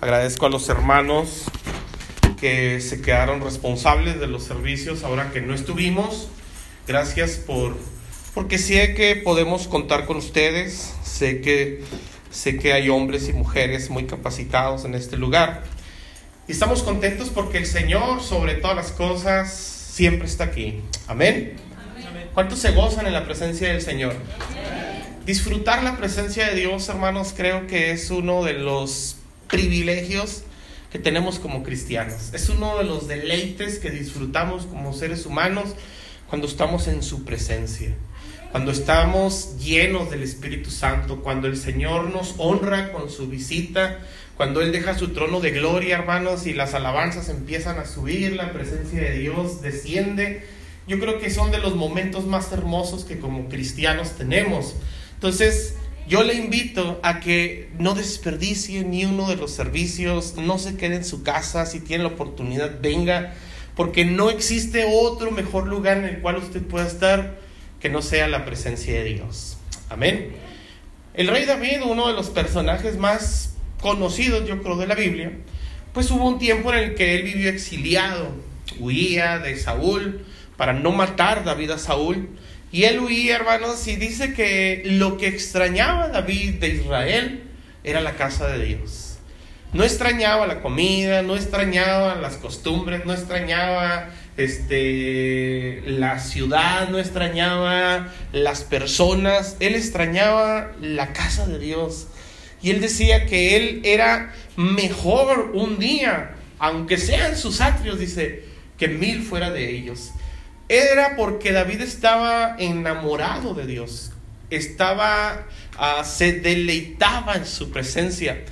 Agradezco a los hermanos que se quedaron responsables de los servicios ahora que no estuvimos. Gracias por porque sé que podemos contar con ustedes. Sé que sé que hay hombres y mujeres muy capacitados en este lugar. Y estamos contentos porque el Señor, sobre todas las cosas, siempre está aquí. Amén. ¿Cuántos se gozan en la presencia del Señor? Disfrutar la presencia de Dios, hermanos, creo que es uno de los privilegios que tenemos como cristianos. Es uno de los deleites que disfrutamos como seres humanos cuando estamos en su presencia, cuando estamos llenos del Espíritu Santo, cuando el Señor nos honra con su visita, cuando Él deja su trono de gloria, hermanos, y las alabanzas empiezan a subir, la presencia de Dios desciende. Yo creo que son de los momentos más hermosos que como cristianos tenemos. Entonces, yo le invito a que no desperdicie ni uno de los servicios, no se quede en su casa, si tiene la oportunidad, venga, porque no existe otro mejor lugar en el cual usted pueda estar que no sea la presencia de Dios. Amén. El rey David, uno de los personajes más conocidos, yo creo, de la Biblia, pues hubo un tiempo en el que él vivió exiliado, huía de Saúl para no matar David a Saúl. Y él huía, hermanos, y dice que lo que extrañaba David de Israel era la casa de Dios. No extrañaba la comida, no extrañaba las costumbres, no extrañaba este, la ciudad, no extrañaba las personas, él extrañaba la casa de Dios. Y él decía que él era mejor un día, aunque sean sus atrios, dice, que mil fuera de ellos era porque David estaba enamorado de Dios, estaba, uh, se deleitaba en su presencia.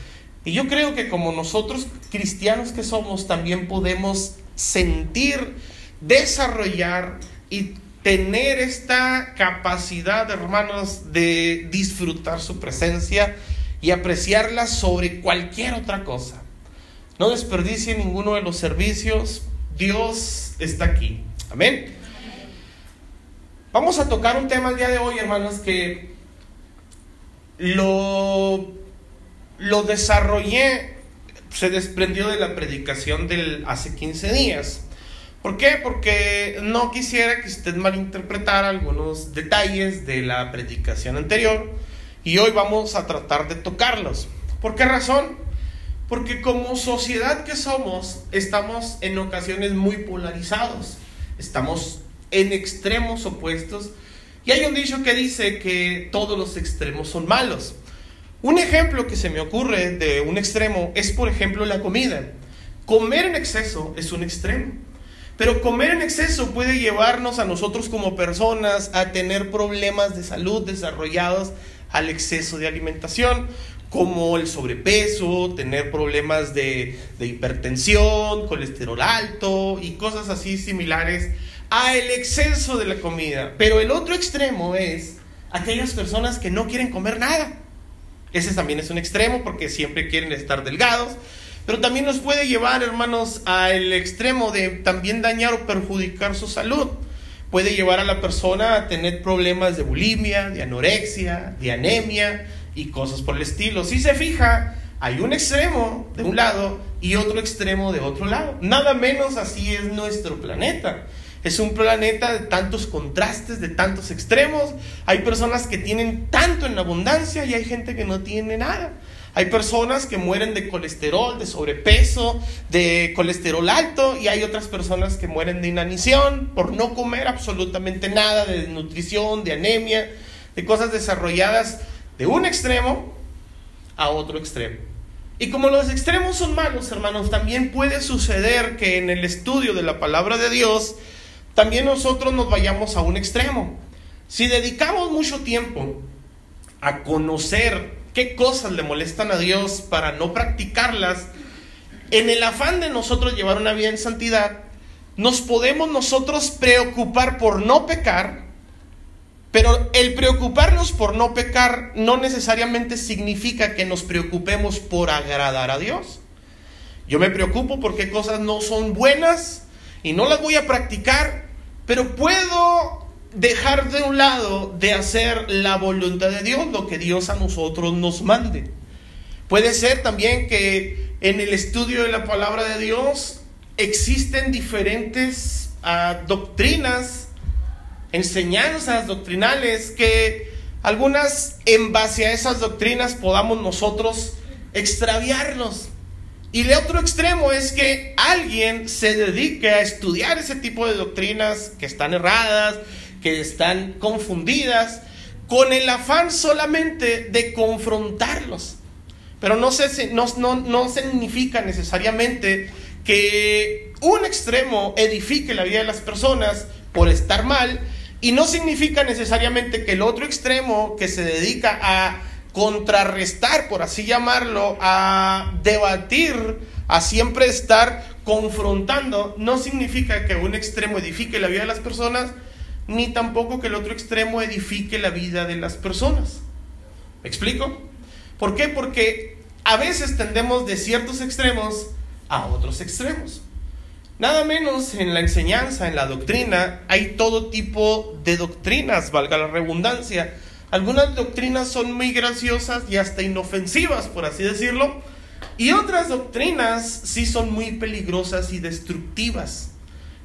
Y yo creo que como nosotros cristianos que somos, también podemos sentir, desarrollar y tener esta capacidad, hermanos, de disfrutar su presencia y apreciarla sobre cualquier otra cosa. No desperdicie ninguno de los servicios, Dios está aquí. Amén. Vamos a tocar un tema el día de hoy, hermanos, que lo, lo desarrollé, se desprendió de la predicación del hace 15 días. ¿Por qué? Porque no quisiera que usted malinterpretara algunos detalles de la predicación anterior y hoy vamos a tratar de tocarlos. ¿Por qué razón? Porque como sociedad que somos, estamos en ocasiones muy polarizados. Estamos en extremos opuestos. Y hay un dicho que dice que todos los extremos son malos. Un ejemplo que se me ocurre de un extremo es, por ejemplo, la comida. Comer en exceso es un extremo. Pero comer en exceso puede llevarnos a nosotros como personas a tener problemas de salud desarrollados al exceso de alimentación, como el sobrepeso, tener problemas de, de hipertensión, colesterol alto y cosas así similares a el exceso de la comida. Pero el otro extremo es aquellas personas que no quieren comer nada. Ese también es un extremo porque siempre quieren estar delgados. Pero también nos puede llevar, hermanos, al extremo de también dañar o perjudicar su salud. Puede llevar a la persona a tener problemas de bulimia, de anorexia, de anemia y cosas por el estilo. Si se fija, hay un extremo de un lado y otro extremo de otro lado. Nada menos así es nuestro planeta. Es un planeta de tantos contrastes, de tantos extremos. Hay personas que tienen tanto en abundancia y hay gente que no tiene nada. Hay personas que mueren de colesterol, de sobrepeso, de colesterol alto y hay otras personas que mueren de inanición por no comer absolutamente nada, de nutrición, de anemia, de cosas desarrolladas de un extremo a otro extremo. Y como los extremos son malos, hermanos, también puede suceder que en el estudio de la palabra de Dios también nosotros nos vayamos a un extremo. Si dedicamos mucho tiempo a conocer qué cosas le molestan a Dios para no practicarlas, en el afán de nosotros llevar una vida en santidad, nos podemos nosotros preocupar por no pecar, pero el preocuparnos por no pecar no necesariamente significa que nos preocupemos por agradar a Dios. Yo me preocupo porque cosas no son buenas y no las voy a practicar pero puedo dejar de un lado de hacer la voluntad de Dios, lo que Dios a nosotros nos mande. Puede ser también que en el estudio de la palabra de Dios existen diferentes ah, doctrinas, enseñanzas doctrinales que algunas en base a esas doctrinas podamos nosotros extraviarnos. Y el otro extremo es que alguien se dedique a estudiar ese tipo de doctrinas que están erradas, que están confundidas, con el afán solamente de confrontarlos. Pero no, se, no, no, significa necesariamente que un extremo edifique la vida de las personas por estar mal y no significa necesariamente que el otro extremo que se dedica a contrarrestar, por así llamarlo, a debatir, a siempre estar confrontando, no significa que un extremo edifique la vida de las personas, ni tampoco que el otro extremo edifique la vida de las personas. ¿Me explico? ¿Por qué? Porque a veces tendemos de ciertos extremos a otros extremos. Nada menos en la enseñanza, en la doctrina, hay todo tipo de doctrinas, valga la redundancia. Algunas doctrinas son muy graciosas y hasta inofensivas, por así decirlo, y otras doctrinas sí son muy peligrosas y destructivas.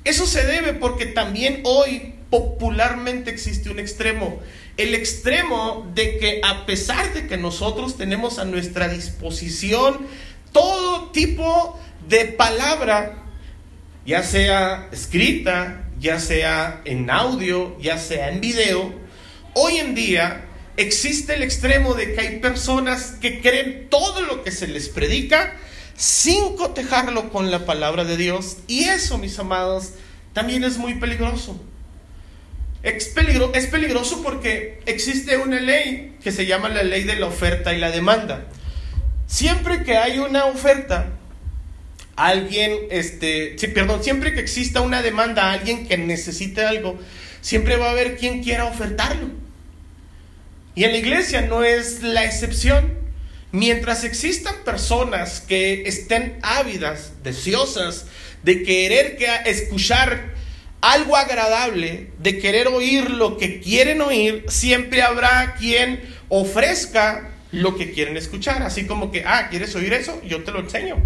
Eso se debe porque también hoy popularmente existe un extremo. El extremo de que a pesar de que nosotros tenemos a nuestra disposición todo tipo de palabra, ya sea escrita, ya sea en audio, ya sea en video, hoy en día existe el extremo de que hay personas que creen todo lo que se les predica sin cotejarlo con la palabra de Dios. Y eso, mis amados, también es muy peligroso. Es, peligro, es peligroso porque existe una ley que se llama la ley de la oferta y la demanda. Siempre que hay una oferta, alguien, este, perdón, siempre que exista una demanda a alguien que necesite algo, siempre va a haber quien quiera ofertarlo. Y en la iglesia no es la excepción. Mientras existan personas que estén ávidas, deseosas de querer que, escuchar algo agradable, de querer oír lo que quieren oír, siempre habrá quien ofrezca lo que quieren escuchar. Así como que, ah, ¿quieres oír eso? Yo te lo enseño.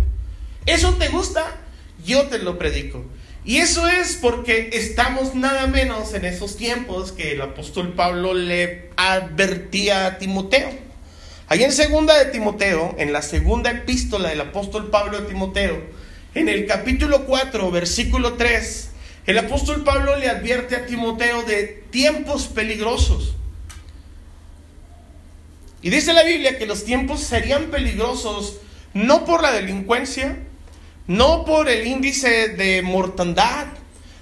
¿Eso te gusta? Yo te lo predico. Y eso es porque estamos nada menos en esos tiempos que el apóstol Pablo le advertía a Timoteo. Ahí en segunda de Timoteo, en la segunda epístola del apóstol Pablo a Timoteo, en el capítulo 4, versículo 3, el apóstol Pablo le advierte a Timoteo de tiempos peligrosos. Y dice la Biblia que los tiempos serían peligrosos no por la delincuencia, no por el índice de mortandad,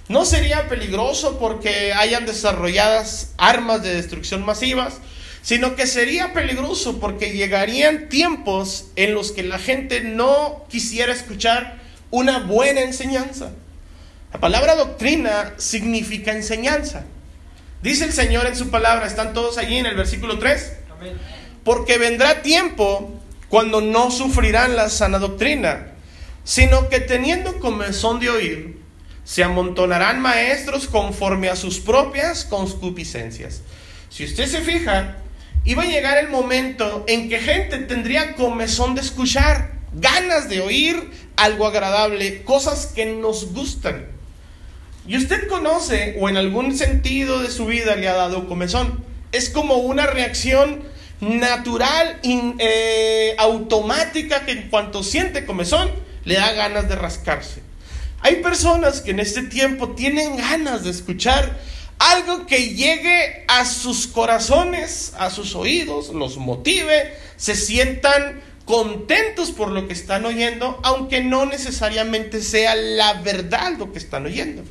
no sería peligroso porque hayan desarrolladas armas de destrucción masivas, sino que sería peligroso porque llegarían tiempos en los que la gente no quisiera escuchar una buena enseñanza. La palabra doctrina significa enseñanza. Dice el Señor en su palabra, están todos allí en el versículo 3. Porque vendrá tiempo cuando no sufrirán la sana doctrina, sino que teniendo comezón de oír, se amontonarán maestros conforme a sus propias concupiscencias. Si usted se fija, iba a llegar el momento en que gente tendría comezón de escuchar, ganas de oír algo agradable, cosas que nos gustan. Y usted conoce o en algún sentido de su vida le ha dado comezón. Es como una reacción natural, eh, automática, que en cuanto siente comezón, le da ganas de rascarse. Hay personas que en este tiempo tienen ganas de escuchar algo que llegue a sus corazones, a sus oídos, los motive, se sientan contentos por lo que están oyendo, aunque no necesariamente sea la verdad lo que están oyendo.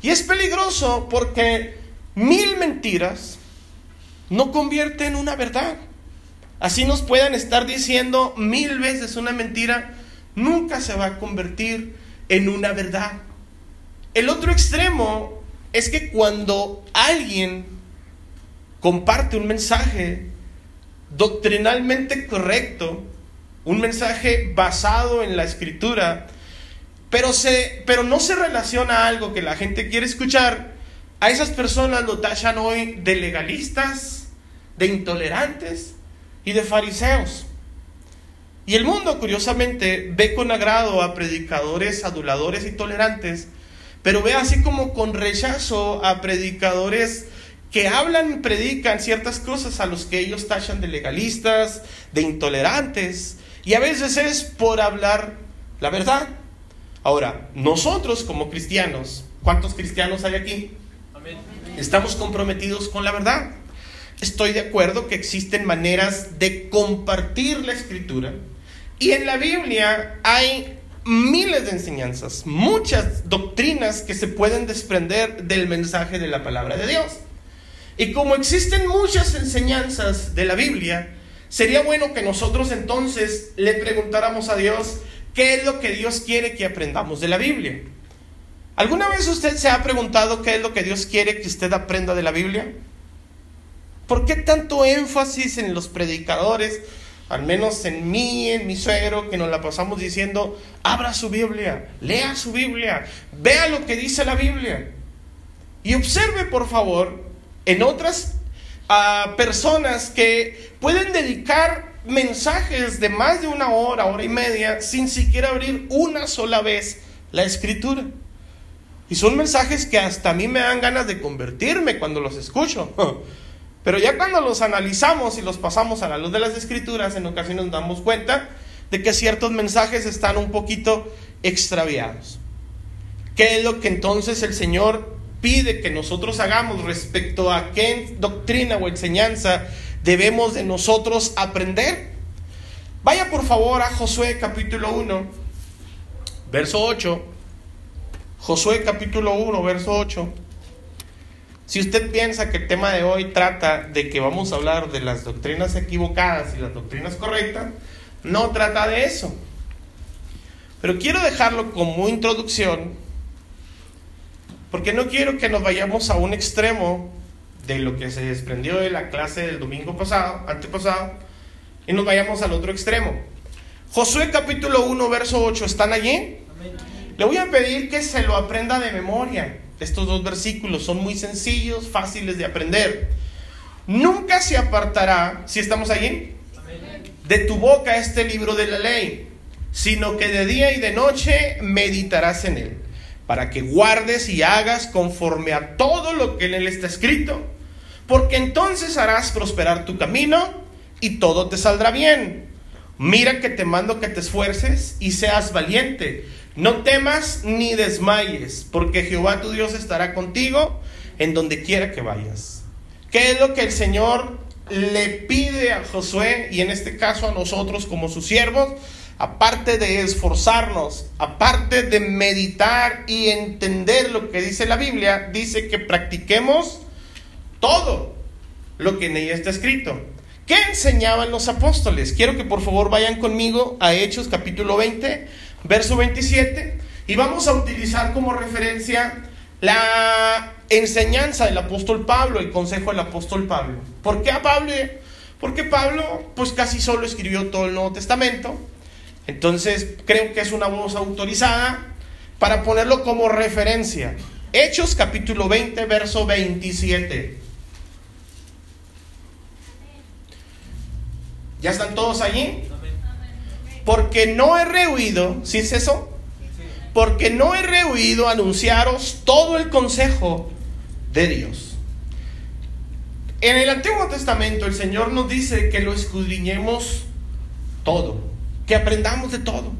Y es peligroso porque mil mentiras no convierten en una verdad. Así nos puedan estar diciendo mil veces una mentira, nunca se va a convertir en una verdad. El otro extremo es que cuando alguien comparte un mensaje doctrinalmente correcto, un mensaje basado en la escritura, pero, se, pero no se relaciona a algo que la gente quiere escuchar, a esas personas lo tachan hoy de legalistas, de intolerantes y de fariseos. Y el mundo, curiosamente, ve con agrado a predicadores aduladores y tolerantes, pero ve así como con rechazo a predicadores que hablan y predican ciertas cosas a los que ellos tachan de legalistas, de intolerantes, y a veces es por hablar la verdad. Ahora, nosotros como cristianos, ¿cuántos cristianos hay aquí? Estamos comprometidos con la verdad. Estoy de acuerdo que existen maneras de compartir la escritura. Y en la Biblia hay miles de enseñanzas, muchas doctrinas que se pueden desprender del mensaje de la palabra de Dios. Y como existen muchas enseñanzas de la Biblia, sería bueno que nosotros entonces le preguntáramos a Dios qué es lo que Dios quiere que aprendamos de la Biblia. ¿Alguna vez usted se ha preguntado qué es lo que Dios quiere que usted aprenda de la Biblia? ¿Por qué tanto énfasis en los predicadores? Al menos en mí, en mi suegro, que nos la pasamos diciendo, abra su Biblia, lea su Biblia, vea lo que dice la Biblia. Y observe, por favor, en otras ah, personas que pueden dedicar mensajes de más de una hora, hora y media, sin siquiera abrir una sola vez la escritura. Y son mensajes que hasta a mí me dan ganas de convertirme cuando los escucho. Pero ya cuando los analizamos y los pasamos a la luz de las escrituras, en ocasiones nos damos cuenta de que ciertos mensajes están un poquito extraviados. ¿Qué es lo que entonces el Señor pide que nosotros hagamos respecto a qué doctrina o enseñanza debemos de nosotros aprender? Vaya por favor a Josué capítulo 1, verso 8. Josué capítulo 1, verso 8. Si usted piensa que el tema de hoy trata de que vamos a hablar de las doctrinas equivocadas y las doctrinas correctas, no trata de eso. Pero quiero dejarlo como introducción, porque no quiero que nos vayamos a un extremo de lo que se desprendió de la clase del domingo pasado, antepasado, y nos vayamos al otro extremo. Josué capítulo 1, verso 8, ¿están allí? Le voy a pedir que se lo aprenda de memoria. Estos dos versículos son muy sencillos, fáciles de aprender. Nunca se apartará, si estamos allí, de tu boca este libro de la ley, sino que de día y de noche meditarás en él, para que guardes y hagas conforme a todo lo que en él está escrito, porque entonces harás prosperar tu camino y todo te saldrá bien. Mira que te mando que te esfuerces y seas valiente no temas ni desmayes, porque Jehová tu Dios estará contigo en donde quiera que vayas. ¿Qué es lo que el Señor le pide a Josué y en este caso a nosotros como sus siervos? Aparte de esforzarnos, aparte de meditar y entender lo que dice la Biblia, dice que practiquemos todo lo que en ella está escrito. ¿Qué enseñaban los apóstoles? Quiero que por favor vayan conmigo a Hechos capítulo 20 verso 27, y vamos a utilizar como referencia la enseñanza del apóstol Pablo, el consejo del apóstol Pablo. ¿Por qué a Pablo? Porque Pablo pues casi solo escribió todo el Nuevo Testamento. Entonces creo que es una voz autorizada para ponerlo como referencia. Hechos capítulo 20, verso 27. ¿Ya están todos allí? Porque no he rehuido, ¿sí es eso? Porque no he rehuido anunciaros todo el consejo de Dios. En el Antiguo Testamento el Señor nos dice que lo escudriñemos todo, que aprendamos de todo.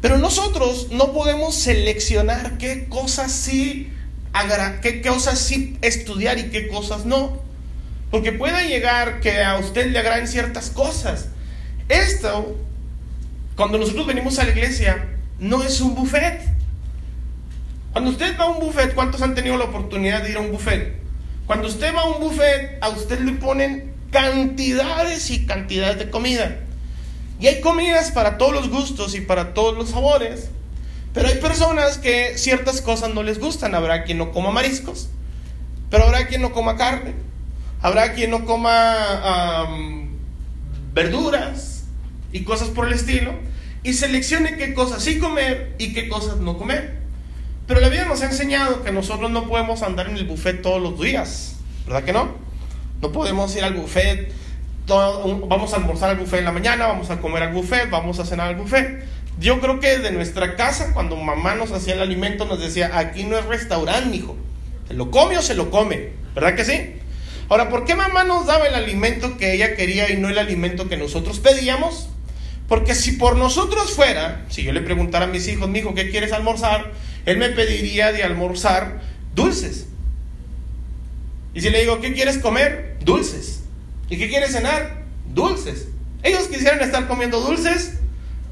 Pero nosotros no podemos seleccionar qué cosas sí, qué cosas sí estudiar y qué cosas no. Porque puede llegar que a usted le agraden ciertas cosas. Esto cuando nosotros venimos a la iglesia, no es un buffet. Cuando usted va a un buffet, ¿cuántos han tenido la oportunidad de ir a un buffet? Cuando usted va a un buffet, a usted le ponen cantidades y cantidades de comida. Y hay comidas para todos los gustos y para todos los sabores. Pero hay personas que ciertas cosas no les gustan. Habrá quien no coma mariscos, pero habrá quien no coma carne. Habrá quien no coma verduras, y cosas por el estilo, y seleccione qué cosas sí comer y qué cosas no comer. Pero la vida nos ha enseñado que nosotros no podemos andar en el buffet todos los días, ¿verdad que no? No podemos ir al buffet vamos a almorzar al buffet en la mañana, vamos a comer al buffet, vamos a cenar al buffet. Yo creo que de nuestra casa, cuando mamá nos hacía el alimento, nos decía, aquí no es restaurante, hijo. ¿Se lo come o se lo come? ¿Verdad que sí? Ahora, ¿por qué mamá nos daba el alimento que ella quería y no el alimento que nosotros pedíamos? Porque si por nosotros fuera, si yo le preguntara a mis hijos, mi hijo, ¿qué quieres almorzar? Él me pediría de almorzar dulces. Y si le digo, ¿qué quieres comer? Dulces. ¿Y qué quieres cenar? Dulces. Ellos quisieran estar comiendo dulces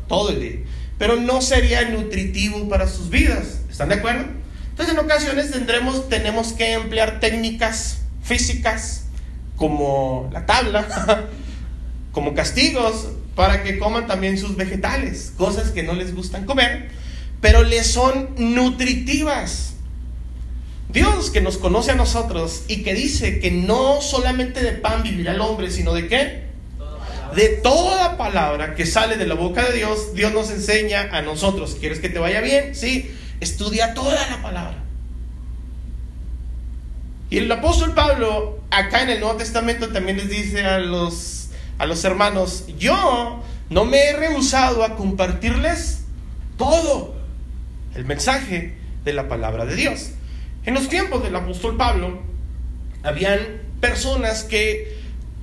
todo el día, pero no sería nutritivo para sus vidas. ¿Están de acuerdo? Entonces en ocasiones tendremos, tenemos que emplear técnicas físicas como la tabla, como castigos, para que coman también sus vegetales, cosas que no les gustan comer, pero les son nutritivas. Dios que nos conoce a nosotros y que dice que no solamente de pan vivirá el hombre, sino de qué? De toda palabra que sale de la boca de Dios, Dios nos enseña a nosotros. ¿Quieres que te vaya bien? Sí, estudia toda la palabra. Y el apóstol Pablo, acá en el Nuevo Testamento, también les dice a los, a los hermanos, yo no me he rehusado a compartirles todo el mensaje de la palabra de Dios. En los tiempos del apóstol Pablo, habían personas que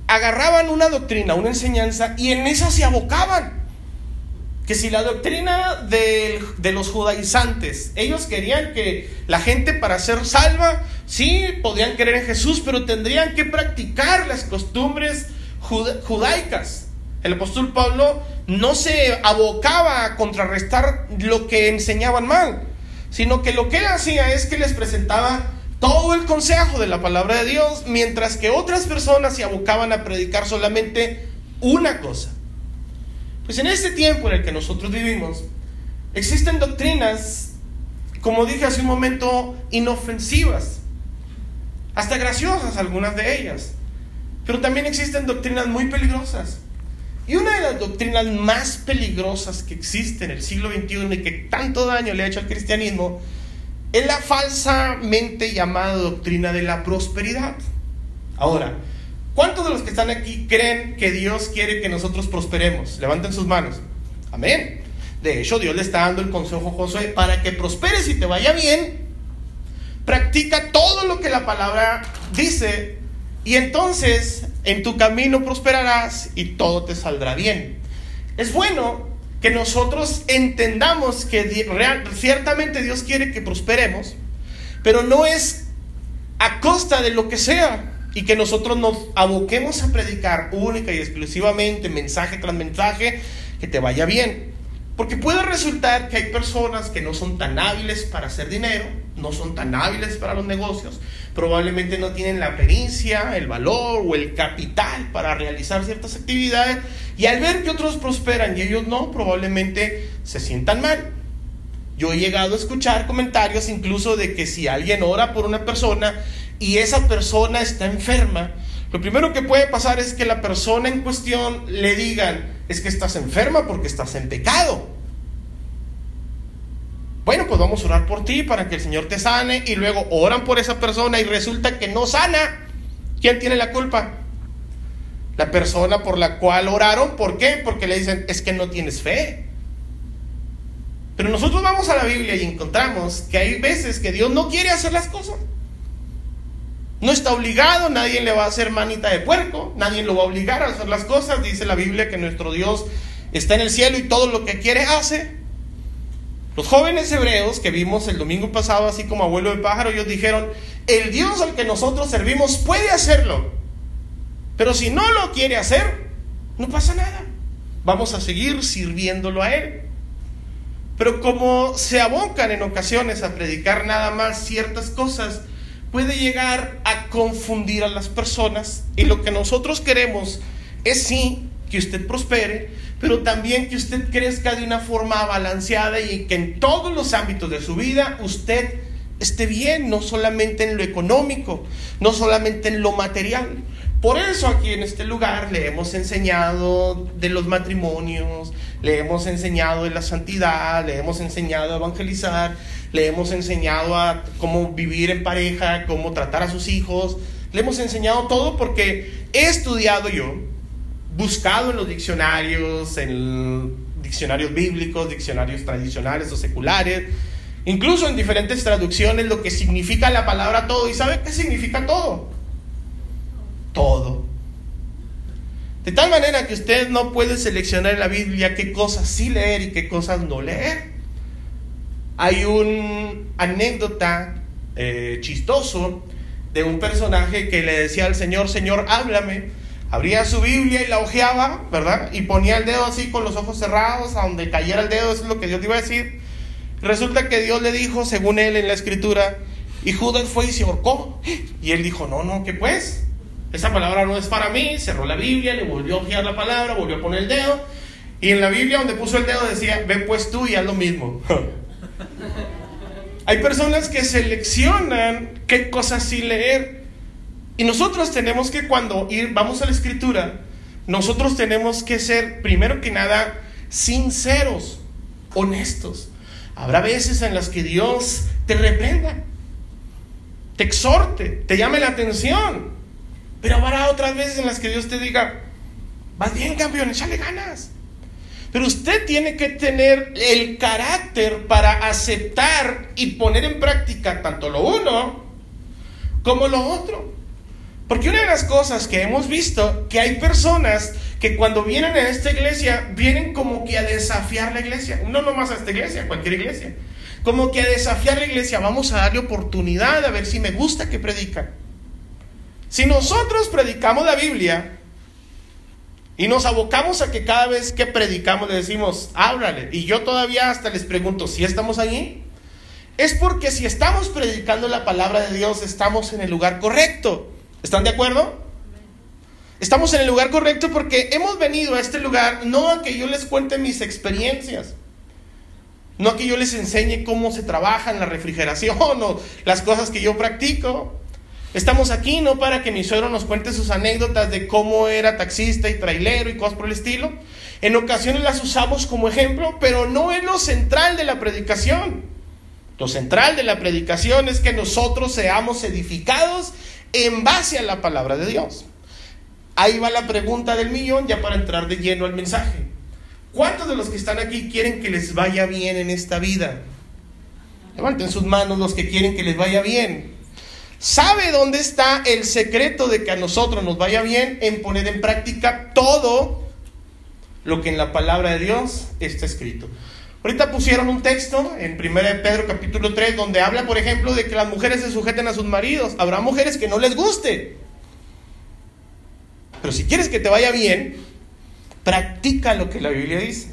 agarraban una doctrina, una enseñanza, y en esa se abocaban que si la doctrina de, de, los judaizantes, ellos querían que la gente para ser salva, sí, podían creer en Jesús, pero tendrían que practicar las costumbres judaicas. El apóstol Pablo no se abocaba a contrarrestar lo que enseñaban mal, sino que lo que hacía es que les presentaba todo el consejo de la palabra de Dios, mientras que otras personas se abocaban a predicar solamente una cosa. Pues en este tiempo en el que nosotros vivimos, existen doctrinas, como dije hace un momento, inofensivas, hasta graciosas algunas de ellas, pero también existen doctrinas muy peligrosas. Y una de las doctrinas más peligrosas que existe en el siglo XXI y que tanto daño le ha hecho al cristianismo es la falsamente llamada doctrina de la prosperidad. Ahora, ¿Cuántos de los que están aquí creen que Dios quiere que nosotros prosperemos? Levanten sus manos. Amén. De hecho, Dios le está dando el consejo a Josué para que prosperes y te vaya bien. Practica todo lo que la palabra dice y entonces en tu camino prosperarás y todo te saldrá bien. Es bueno que nosotros entendamos que ciertamente Dios quiere que prosperemos, pero no es a costa de lo que sea y que nosotros nos aboquemos a predicar única y exclusivamente, mensaje tras mensaje, que te vaya bien. Porque puede resultar que hay personas que no son tan hábiles para hacer dinero, no son tan hábiles para los negocios, probablemente no tienen la pericia, el valor o el capital para realizar ciertas actividades y al ver que otros prosperan y ellos no, probablemente se sientan mal. Yo he llegado a escuchar comentarios incluso de que si alguien ora por una persona y esa persona está enferma, lo primero que puede pasar es que la persona en cuestión le digan, es que estás enferma porque estás en pecado. Bueno, pues vamos a orar por ti para que el Señor te sane y luego oran por esa persona y resulta que no sana. ¿Quién tiene la culpa? La persona por la cual oraron. ¿Por qué? Porque le dicen, es que no tienes fe. Pero nosotros vamos a la Biblia y encontramos que hay veces que Dios no quiere hacer las cosas. No está obligado, nadie le va a hacer manita de puerco, nadie lo va a obligar a hacer las cosas. Dice la Biblia que nuestro Dios está en el cielo y todo lo que quiere hace. Los jóvenes hebreos que vimos el domingo pasado, así como abuelo de pájaro, ellos dijeron, el Dios al que nosotros servimos puede hacerlo, pero si no lo quiere hacer, no pasa nada. Vamos a seguir sirviéndolo a Él. Pero como se abocan en ocasiones a predicar nada más ciertas cosas, puede llegar a confundir a las personas y lo que nosotros queremos es sí que usted prospere, pero también que usted crezca de una forma balanceada y que en todos los ámbitos de su vida usted esté bien, no solamente en lo económico, no solamente en lo material. Por eso aquí en este lugar le hemos enseñado de los matrimonios, le hemos enseñado de la santidad, le hemos enseñado a evangelizar, le hemos enseñado a cómo vivir en pareja, cómo tratar a sus hijos, le hemos enseñado todo porque he estudiado yo buscado en los diccionarios, en diccionarios bíblicos, diccionarios tradicionales o seculares, incluso en diferentes traducciones, lo que significa la palabra todo. ¿Y sabe qué significa todo? Todo. De tal manera que usted no puede seleccionar en la Biblia qué cosas sí leer y qué cosas no leer. Hay un anécdota eh, chistoso de un personaje que le decía al Señor, Señor, háblame. Abría su Biblia y la hojeaba, ¿verdad? Y ponía el dedo así con los ojos cerrados, a donde cayera el dedo, es lo que Dios iba a decir. Resulta que Dios le dijo, según él en la escritura, y Judas fue y se ahorcó. Y él dijo, no, no, ¿qué pues? Esa palabra no es para mí. Cerró la Biblia, le volvió a hojear la palabra, volvió a poner el dedo. Y en la Biblia donde puso el dedo decía, ven pues tú y haz lo mismo. Hay personas que seleccionan qué cosas sí leer. Y nosotros tenemos que cuando ir, vamos a la escritura, nosotros tenemos que ser, primero que nada, sinceros, honestos. Habrá veces en las que Dios te reprenda, te exhorte, te llame la atención. Pero habrá otras veces en las que Dios te diga, vas bien campeón, échale ganas. Pero usted tiene que tener el carácter para aceptar y poner en práctica tanto lo uno como lo otro. Porque una de las cosas que hemos visto, que hay personas que cuando vienen a esta iglesia, vienen como que a desafiar la iglesia. No nomás a esta iglesia, a cualquier iglesia. Como que a desafiar la iglesia. Vamos a darle oportunidad a ver si me gusta que predican. Si nosotros predicamos la Biblia, y nos abocamos a que cada vez que predicamos le decimos, háblale. Y yo todavía hasta les pregunto, ¿si estamos allí? Es porque si estamos predicando la palabra de Dios, estamos en el lugar correcto. ¿Están de acuerdo? Estamos en el lugar correcto porque hemos venido a este lugar no a que yo les cuente mis experiencias, no a que yo les enseñe cómo se trabaja en la refrigeración o las cosas que yo practico. Estamos aquí no para que mi suegro nos cuente sus anécdotas de cómo era taxista y trailero y cosas por el estilo. En ocasiones las usamos como ejemplo, pero no es lo central de la predicación. Lo central de la predicación es que nosotros seamos edificados en base a la palabra de Dios. Ahí va la pregunta del millón ya para entrar de lleno al mensaje. ¿Cuántos de los que están aquí quieren que les vaya bien en esta vida? Levanten sus manos los que quieren que les vaya bien. ¿Sabe dónde está el secreto de que a nosotros nos vaya bien? En poner en práctica todo lo que en la palabra de Dios está escrito. Ahorita pusieron un texto en 1 Pedro capítulo 3 donde habla, por ejemplo, de que las mujeres se sujeten a sus maridos. Habrá mujeres que no les guste. Pero si quieres que te vaya bien, practica lo que la Biblia dice.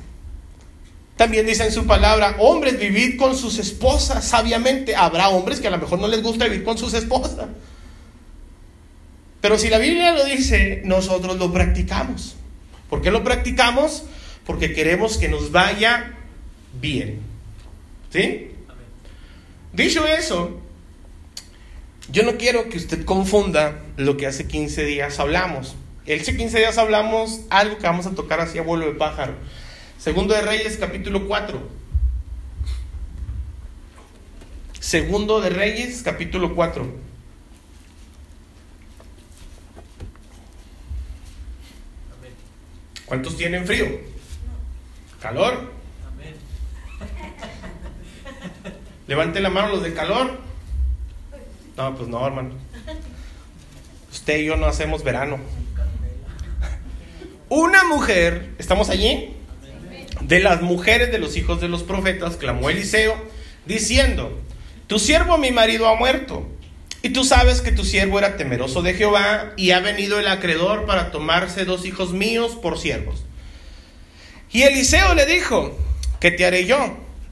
También dice en su palabra, hombres, vivid con sus esposas sabiamente. Habrá hombres que a lo mejor no les gusta vivir con sus esposas. Pero si la Biblia lo dice, nosotros lo practicamos. ¿Por qué lo practicamos? Porque queremos que nos vaya bien. ¿Sí? Dicho eso, yo no quiero que usted confunda lo que hace 15 días hablamos. El hace 15 días hablamos algo que vamos a tocar así a vuelo de pájaro. Segundo de Reyes, capítulo 4. Segundo de Reyes, capítulo 4. ¿Cuántos tienen frío? ¿Calor? Levante la mano los de calor. No, pues no, hermano. Usted y yo no hacemos verano. Una mujer, ¿estamos allí? de las mujeres de los hijos de los profetas, clamó Eliseo, diciendo, tu siervo mi marido ha muerto, y tú sabes que tu siervo era temeroso de Jehová, y ha venido el acreedor para tomarse dos hijos míos por siervos. Y Eliseo le dijo, ¿qué te haré yo?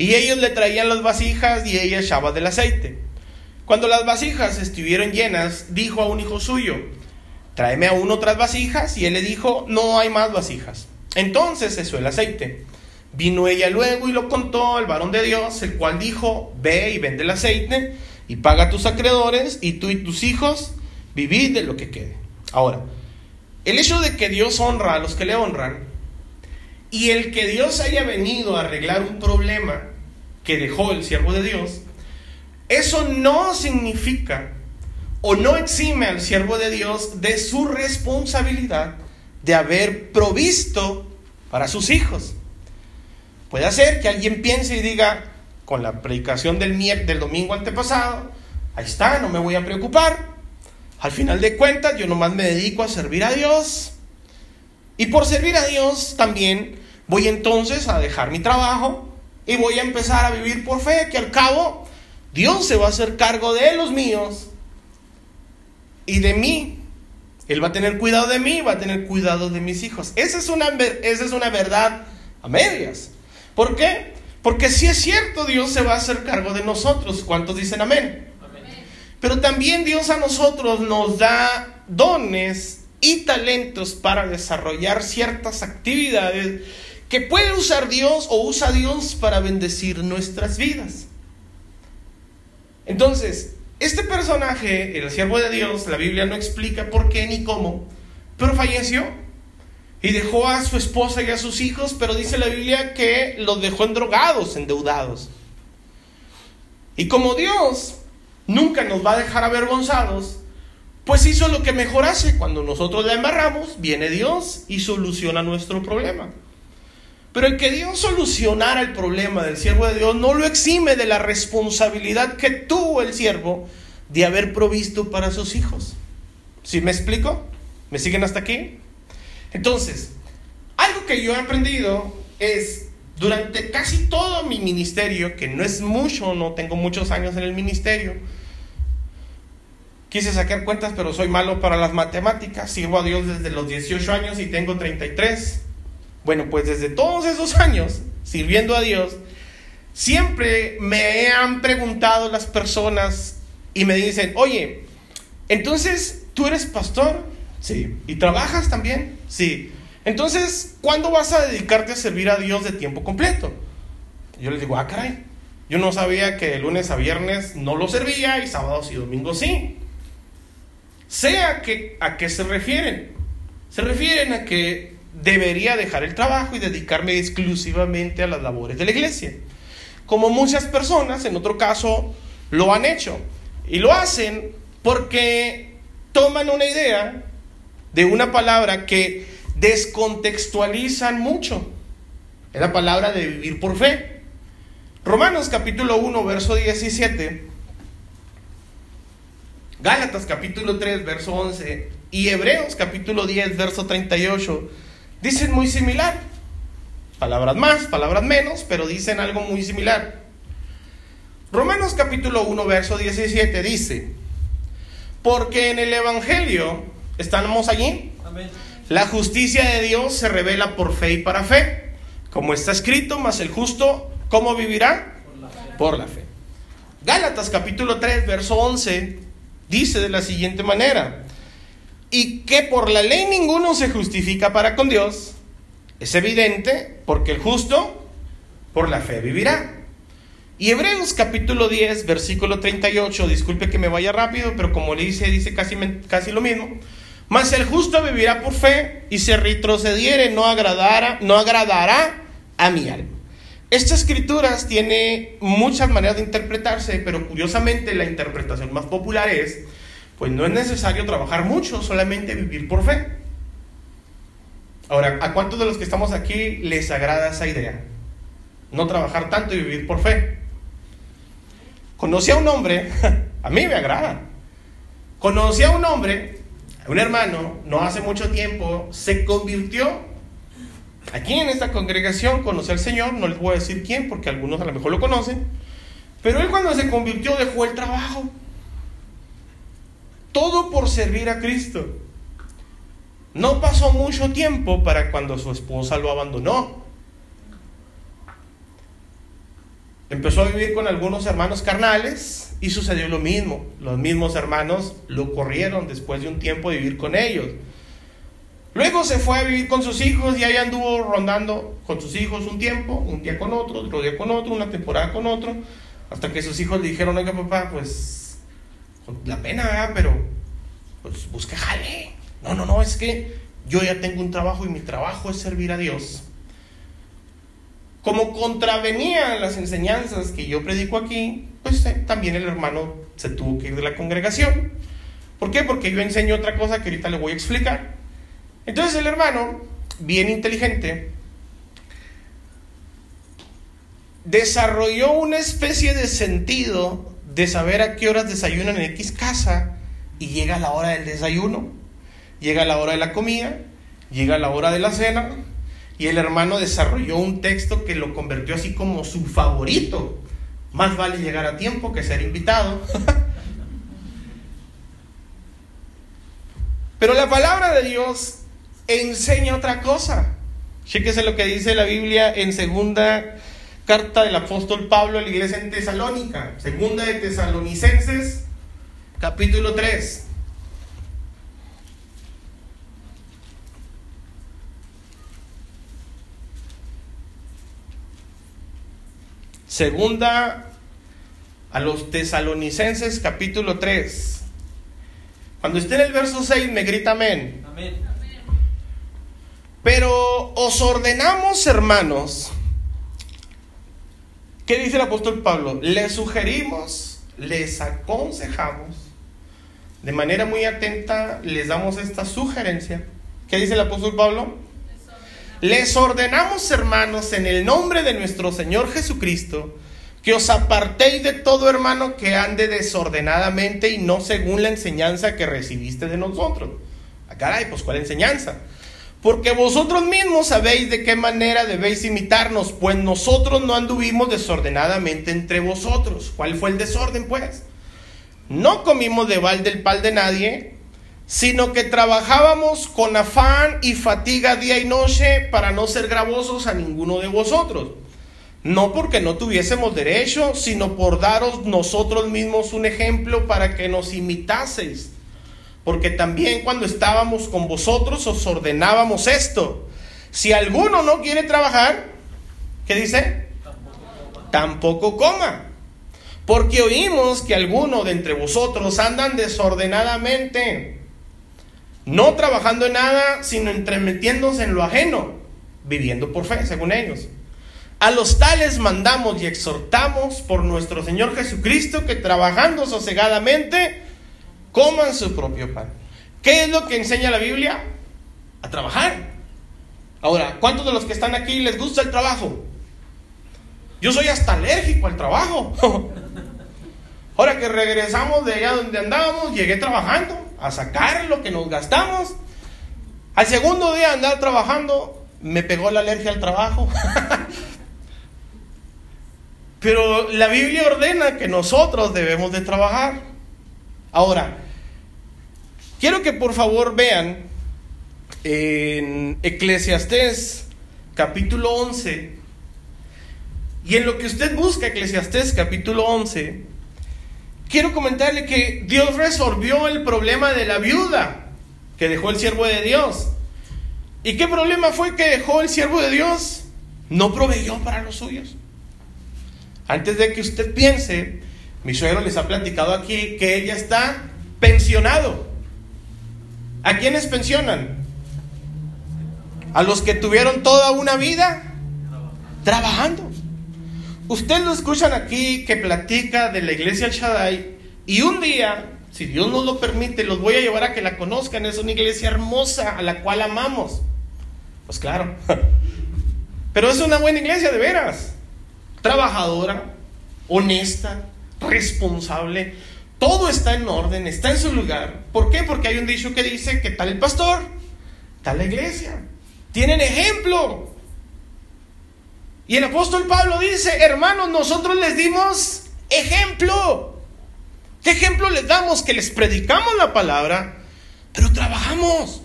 Y ellos le traían las vasijas y ella echaba del aceite. Cuando las vasijas estuvieron llenas, dijo a un hijo suyo, tráeme aún otras vasijas. Y él le dijo, no hay más vasijas. Entonces cesó el aceite. Vino ella luego y lo contó al varón de Dios, el cual dijo, ve y vende el aceite y paga a tus acreedores y tú y tus hijos vivid de lo que quede. Ahora, el hecho de que Dios honra a los que le honran y el que Dios haya venido a arreglar un problema que dejó el siervo de Dios, eso no significa o no exime al siervo de Dios de su responsabilidad de haber provisto para sus hijos. Puede ser que alguien piense y diga, con la predicación del, del domingo antepasado, ahí está, no me voy a preocupar. Al final de cuentas, yo nomás me dedico a servir a Dios. Y por servir a Dios también voy entonces a dejar mi trabajo y voy a empezar a vivir por fe, que al cabo Dios se va a hacer cargo de los míos y de mí. Él va a tener cuidado de mí, va a tener cuidado de mis hijos. Esa es una, esa es una verdad a medias. ¿Por qué? Porque si es cierto, Dios se va a hacer cargo de nosotros. ¿Cuántos dicen amén? amén? Pero también Dios a nosotros nos da dones y talentos para desarrollar ciertas actividades que puede usar Dios o usa Dios para bendecir nuestras vidas. Entonces, este personaje, el siervo de Dios, la Biblia no explica por qué ni cómo, pero falleció y dejó a su esposa y a sus hijos, pero dice la Biblia que los dejó endrogados, endeudados. Y como Dios nunca nos va a dejar avergonzados, pues hizo lo que mejor hace. Cuando nosotros la embarramos, viene Dios y soluciona nuestro problema. Pero el que Dios solucionara el problema del siervo de Dios no lo exime de la responsabilidad que tuvo el siervo de haber provisto para sus hijos. ¿Sí me explico? ¿Me siguen hasta aquí? Entonces, algo que yo he aprendido es, durante casi todo mi ministerio, que no es mucho, no tengo muchos años en el ministerio, quise sacar cuentas, pero soy malo para las matemáticas, sirvo a Dios desde los 18 años y tengo 33. Bueno, pues desde todos esos años sirviendo a Dios, siempre me han preguntado las personas y me dicen, oye, entonces, ¿tú eres pastor? Sí. ¿Y trabajas también? Sí. Entonces, ¿cuándo vas a dedicarte a servir a Dios de tiempo completo? Yo les digo, ah, caray, yo no sabía que de lunes a viernes no lo servía y sábados y domingos sí. Sea que, a qué se refieren. Se refieren a que debería dejar el trabajo y dedicarme exclusivamente a las labores de la iglesia. Como muchas personas, en otro caso, lo han hecho. Y lo hacen porque toman una idea de una palabra que descontextualizan mucho. Es la palabra de vivir por fe. Romanos capítulo 1, verso 17. Gálatas capítulo 3, verso 11. Y Hebreos capítulo 10, verso 38 dicen muy similar. Palabras más, palabras menos, pero dicen algo muy similar. Romanos capítulo 1, verso 17 dice, porque en el Evangelio, ¿estamos allí? La justicia de Dios se revela por fe y para fe, como está escrito, mas el justo, ¿cómo vivirá? Por la fe. Por la fe. Gálatas capítulo 3, verso 11, dice de la siguiente manera, y que por la ley ninguno se justifica para con Dios, es evidente porque el justo por la fe vivirá. Y Hebreos capítulo 10, versículo 38, disculpe que me vaya rápido, pero como le dice, dice casi, casi lo mismo. Mas el justo vivirá por fe y si retrocediere no, agradará, no agradará a mi alma. Esta escrituras tiene muchas maneras de interpretarse, pero curiosamente la interpretación más popular es pues no es necesario trabajar mucho, solamente vivir por fe. Ahora, ¿a cuántos de los que estamos aquí les agrada esa idea? No trabajar tanto y vivir por fe. Conocí a un hombre, a mí me agrada. Conocí a un hombre, un hermano, no hace mucho tiempo, se convirtió aquí en esta congregación, conocí al Señor, no les voy a decir quién, porque algunos a lo mejor lo conocen, pero él cuando se convirtió dejó el trabajo todo por servir a Cristo. No pasó mucho tiempo para cuando su esposa lo abandonó. Empezó a vivir con algunos hermanos carnales y sucedió lo mismo. Los mismos hermanos lo corrieron después de un tiempo de vivir con ellos. Luego se fue a vivir con sus hijos y ahí anduvo rondando con sus hijos un tiempo, un día con otro, otro día con otro, una temporada con otro, hasta que sus hijos le dijeron, oiga papá, pues la pena, ¿verdad? pero pues busque jale. No, no, no, es que yo ya tengo un trabajo y mi trabajo es servir a Dios. Como contravenían las enseñanzas que yo predico aquí, pues eh, también el hermano se tuvo que ir de la congregación. ¿Por qué? Porque yo enseño otra cosa que ahorita le voy a explicar. Entonces el hermano, bien inteligente, desarrolló una especie de sentido de saber a qué horas desayunan en X casa y llega la hora del desayuno, llega la hora de la comida, llega la hora de la cena y el hermano desarrolló un texto que lo convirtió así como su favorito. Más vale llegar a tiempo que ser invitado. Pero la palabra de Dios enseña otra cosa. Chéquese lo que dice la Biblia en segunda carta del apóstol Pablo a la iglesia en Tesalónica. Segunda de Tesalonicenses, capítulo 3. Segunda a los tesalonicenses capítulo 3. Cuando esté en el verso 6 me grita amén. Amén. Pero os ordenamos, hermanos, ¿qué dice el apóstol Pablo? Les sugerimos, les aconsejamos, de manera muy atenta les damos esta sugerencia. ¿Qué dice el apóstol Pablo? Les ordenamos, hermanos, en el nombre de nuestro Señor Jesucristo, que os apartéis de todo hermano que ande desordenadamente y no según la enseñanza que recibiste de nosotros. Ah, caray, pues ¿cuál enseñanza? Porque vosotros mismos sabéis de qué manera debéis imitarnos, pues nosotros no anduvimos desordenadamente entre vosotros. ¿Cuál fue el desorden, pues? No comimos de balde el pal de nadie, sino que trabajábamos con afán y fatiga día y noche para no ser gravosos a ninguno de vosotros. No porque no tuviésemos derecho, sino por daros nosotros mismos un ejemplo para que nos imitaseis. Porque también cuando estábamos con vosotros os ordenábamos esto. Si alguno no quiere trabajar, ¿qué dice? Tampoco coma. Porque oímos que algunos de entre vosotros andan desordenadamente no trabajando en nada, sino entremetiéndose en lo ajeno, viviendo por fe, según ellos. A los tales mandamos y exhortamos por nuestro Señor Jesucristo que trabajando sosegadamente coman su propio pan. ¿Qué es lo que enseña la Biblia? A trabajar. Ahora, ¿cuántos de los que están aquí les gusta el trabajo? Yo soy hasta alérgico al trabajo. Ahora que regresamos de allá donde andábamos, llegué trabajando a sacar lo que nos gastamos. Al segundo día de andar trabajando, me pegó la alergia al trabajo. Pero la Biblia ordena que nosotros debemos de trabajar. Ahora, quiero que por favor vean en Eclesiastés capítulo 11, y en lo que usted busca, Eclesiastés capítulo 11, quiero comentarle que Dios resolvió el problema de la viuda que dejó el siervo de Dios. ¿Y qué problema fue que dejó el siervo de Dios? No proveyó para los suyos. Antes de que usted piense, mi suegro les ha platicado aquí que ella está pensionado. ¿A quiénes pensionan? A los que tuvieron toda una vida trabajando. Ustedes lo escuchan aquí que platica de la iglesia Shaddai y un día, si Dios nos lo permite, los voy a llevar a que la conozcan. Es una iglesia hermosa a la cual amamos. Pues claro. Pero es una buena iglesia de veras. Trabajadora, honesta, responsable. Todo está en orden, está en su lugar. ¿Por qué? Porque hay un dicho que dice que tal el pastor, tal la iglesia. Tienen ejemplo. Y el apóstol Pablo dice, hermanos, nosotros les dimos ejemplo. ¿Qué ejemplo les damos? Que les predicamos la palabra, pero trabajamos.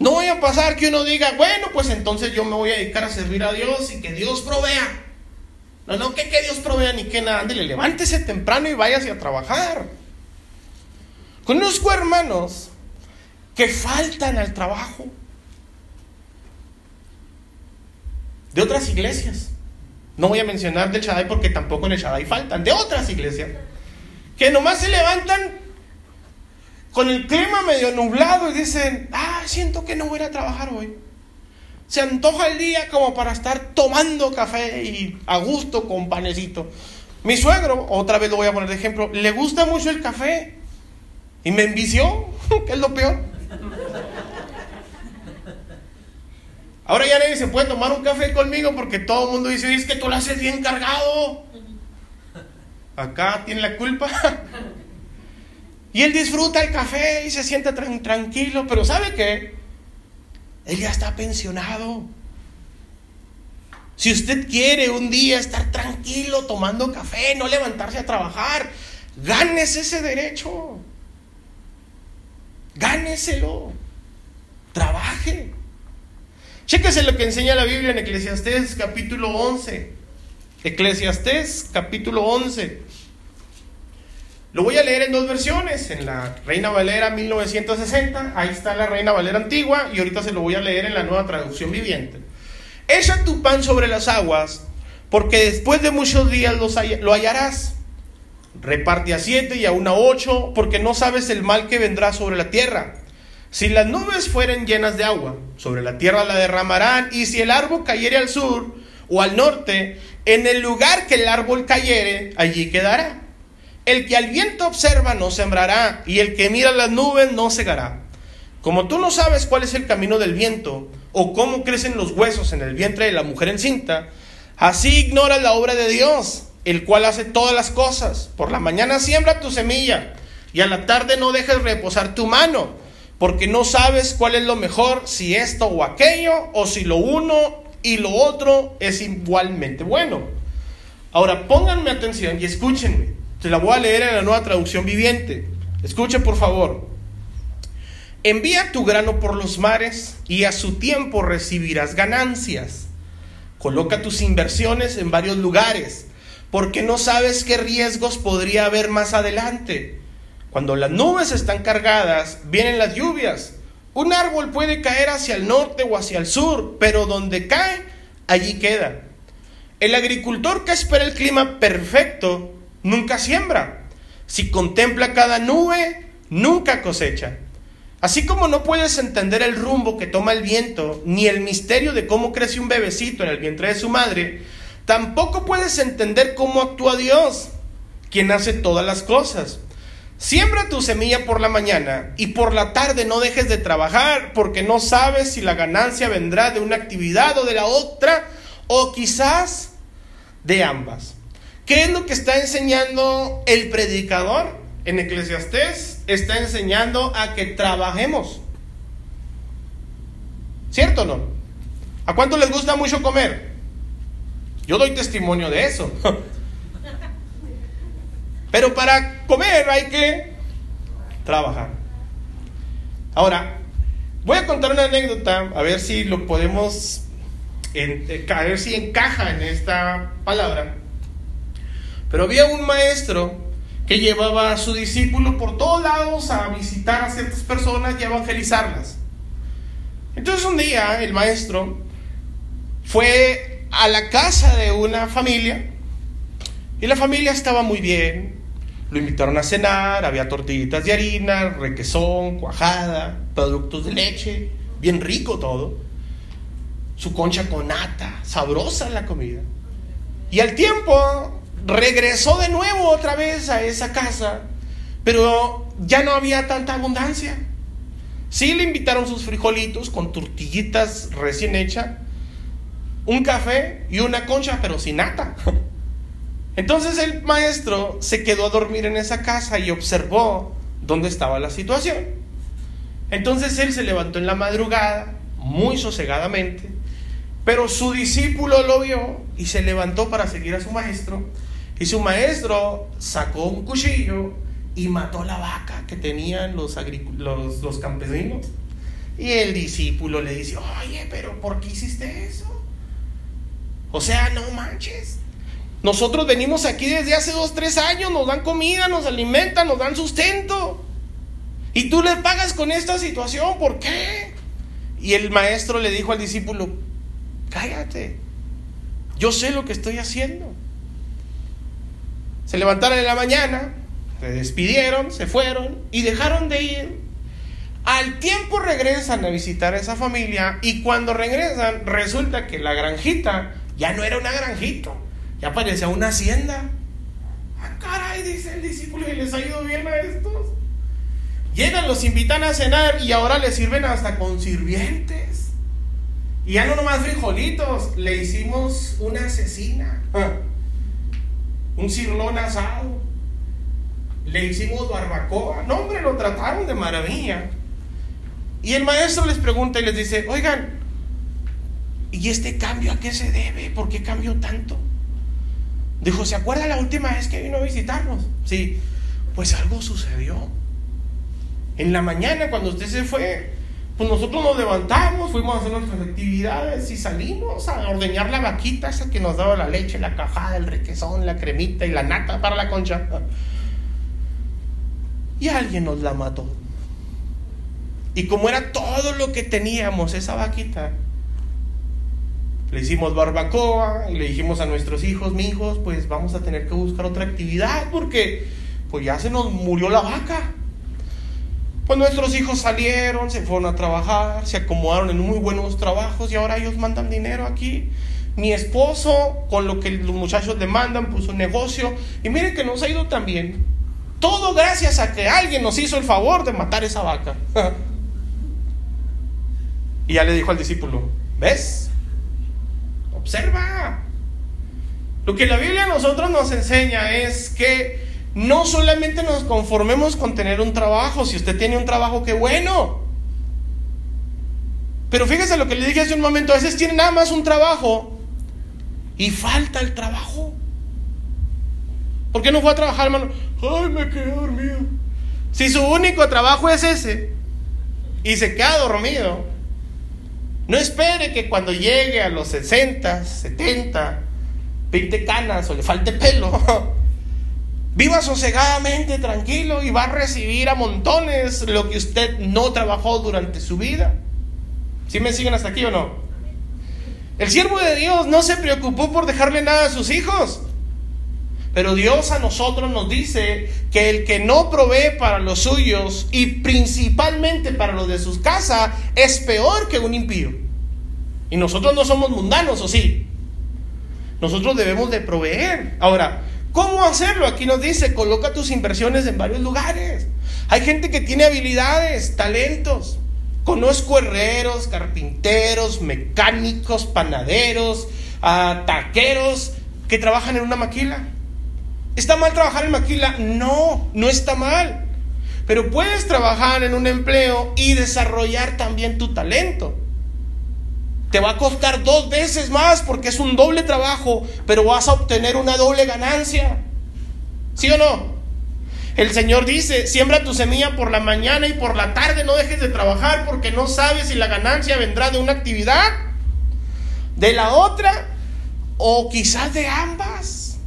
No voy a pasar que uno diga, bueno, pues entonces yo me voy a dedicar a servir a Dios y que Dios provea. No, no, que, que Dios provea ni que nada. Ándale, levántese temprano y váyase a trabajar. Conozco hermanos que faltan al trabajo. De otras iglesias. No voy a mencionar del Shaddai porque tampoco en el Shaddai faltan. De otras iglesias. Que nomás se levantan con el clima medio nublado y dicen, ah, siento que no voy a trabajar hoy. Se antoja el día como para estar tomando café y a gusto con panecito. Mi suegro, otra vez lo voy a poner de ejemplo, le gusta mucho el café y me envició, que es lo peor. Ahora ya nadie se puede tomar un café conmigo porque todo el mundo dice, es que tú lo haces bien cargado. Acá tiene la culpa. Y él disfruta el café y se siente tranquilo, pero ¿sabe qué? Él ya está pensionado. Si usted quiere un día estar tranquilo tomando café, no levantarse a trabajar, gánese ese derecho. Gáneselo. Trabaje. Chéquese lo que enseña la Biblia en Eclesiastés capítulo 11. Eclesiastés capítulo 11. Lo voy a leer en dos versiones, en la Reina Valera 1960, ahí está la Reina Valera antigua y ahorita se lo voy a leer en la nueva traducción viviente. Echa tu pan sobre las aguas, porque después de muchos días lo hallarás. Reparte a siete y a una ocho, porque no sabes el mal que vendrá sobre la tierra. Si las nubes fueren llenas de agua, sobre la tierra la derramarán, y si el árbol cayere al sur o al norte, en el lugar que el árbol cayere, allí quedará. El que al viento observa no sembrará, y el que mira las nubes no segará. Como tú no sabes cuál es el camino del viento, o cómo crecen los huesos en el vientre de la mujer encinta, así ignoras la obra de Dios, el cual hace todas las cosas. Por la mañana siembra tu semilla, y a la tarde no dejes reposar tu mano, porque no sabes cuál es lo mejor, si esto o aquello, o si lo uno y lo otro es igualmente bueno. Ahora pónganme atención y escúchenme. Se la voy a leer en la nueva traducción viviente. Escuche por favor. Envía tu grano por los mares y a su tiempo recibirás ganancias. Coloca tus inversiones en varios lugares, porque no sabes qué riesgos podría haber más adelante. Cuando las nubes están cargadas, vienen las lluvias. Un árbol puede caer hacia el norte o hacia el sur, pero donde cae, allí queda. El agricultor que espera el clima perfecto nunca siembra. Si contempla cada nube, nunca cosecha. Así como no puedes entender el rumbo que toma el viento, ni el misterio de cómo crece un bebecito en el vientre de su madre, tampoco puedes entender cómo actúa Dios, quien hace todas las cosas. Siembra tu semilla por la mañana y por la tarde no dejes de trabajar porque no sabes si la ganancia vendrá de una actividad o de la otra o quizás de ambas. ¿Qué es lo que está enseñando el predicador en Eclesiastés? Está enseñando a que trabajemos. ¿Cierto o no? ¿A cuánto les gusta mucho comer? Yo doy testimonio de eso. Pero para comer hay que trabajar. Ahora, voy a contar una anécdota, a ver si lo podemos, a ver si encaja en esta palabra. Pero había un maestro que llevaba a su discípulo por todos lados a visitar a ciertas personas y a evangelizarlas. Entonces un día el maestro fue a la casa de una familia y la familia estaba muy bien. Lo invitaron a cenar, había tortillitas de harina, requesón, cuajada, productos de leche, bien rico todo. Su concha con nata, sabrosa la comida. Y al tiempo regresó de nuevo otra vez a esa casa, pero ya no había tanta abundancia. Sí le invitaron sus frijolitos con tortillitas recién hechas, un café y una concha, pero sin nata. Entonces el maestro se quedó a dormir en esa casa y observó dónde estaba la situación. Entonces él se levantó en la madrugada, muy sosegadamente, pero su discípulo lo vio y se levantó para seguir a su maestro y su maestro sacó un cuchillo y mató la vaca que tenían los, los, los campesinos. Y el discípulo le dice, oye, pero ¿por qué hiciste eso? O sea, no manches. Nosotros venimos aquí desde hace dos, tres años, nos dan comida, nos alimentan, nos dan sustento. Y tú le pagas con esta situación, ¿por qué? Y el maestro le dijo al discípulo, cállate, yo sé lo que estoy haciendo. Se levantaron en la mañana, se despidieron, se fueron y dejaron de ir. Al tiempo regresan a visitar a esa familia y cuando regresan resulta que la granjita ya no era una granjita, ya parecía una hacienda. Ah, caray, dice el discípulo, y les ha ido bien a estos. Llegan, los invitan a cenar y ahora les sirven hasta con sirvientes. Y ya no nomás frijolitos, le hicimos una asesina, un cirlón asado, le hicimos barbacoa. No, hombre, lo trataron de maravilla. Y el maestro les pregunta y les dice, oigan, ¿y este cambio a qué se debe? ¿Por qué cambió tanto? Dijo, ¿se acuerda la última vez que vino a visitarnos? Sí, pues algo sucedió. En la mañana cuando usted se fue, pues nosotros nos levantamos, fuimos a hacer nuestras actividades y salimos a ordeñar la vaquita esa que nos daba la leche, la cajada, el requesón, la cremita y la nata para la concha. Y alguien nos la mató. Y como era todo lo que teníamos, esa vaquita, le hicimos barbacoa y le dijimos a nuestros hijos, mi hijos, pues vamos a tener que buscar otra actividad porque pues ya se nos murió la vaca. Pues nuestros hijos salieron, se fueron a trabajar, se acomodaron en muy buenos trabajos y ahora ellos mandan dinero aquí. Mi esposo, con lo que los muchachos demandan, puso un negocio y miren que nos ha ido tan bien. Todo gracias a que alguien nos hizo el favor de matar esa vaca. y ya le dijo al discípulo, ¿ves? Observa. Lo que la Biblia a nosotros nos enseña es que no solamente nos conformemos con tener un trabajo, si usted tiene un trabajo, qué bueno. Pero fíjese lo que le dije hace un momento, a veces tiene nada más un trabajo y falta el trabajo. ¿Por qué no fue a trabajar, hermano? Ay, me quedé dormido. Si su único trabajo es ese y se queda dormido, no espere que cuando llegue a los 60, 70, 20 canas o le falte pelo, Viva sosegadamente, tranquilo y va a recibir a montones lo que usted no trabajó durante su vida. ¿Sí me siguen hasta aquí o no? El siervo de Dios no se preocupó por dejarle nada a sus hijos. Pero Dios a nosotros nos dice que el que no provee para los suyos y principalmente para los de sus casas es peor que un impío. Y nosotros no somos mundanos, ¿o sí? Nosotros debemos de proveer. Ahora, ¿Cómo hacerlo? Aquí nos dice, coloca tus inversiones en varios lugares. Hay gente que tiene habilidades, talentos. Conozco herreros, carpinteros, mecánicos, panaderos, ah, taqueros que trabajan en una maquila. ¿Está mal trabajar en maquila? No, no está mal. Pero puedes trabajar en un empleo y desarrollar también tu talento. Te va a costar dos veces más porque es un doble trabajo, pero vas a obtener una doble ganancia. ¿Sí o no? El Señor dice, siembra tu semilla por la mañana y por la tarde no dejes de trabajar porque no sabes si la ganancia vendrá de una actividad, de la otra o quizás de ambas.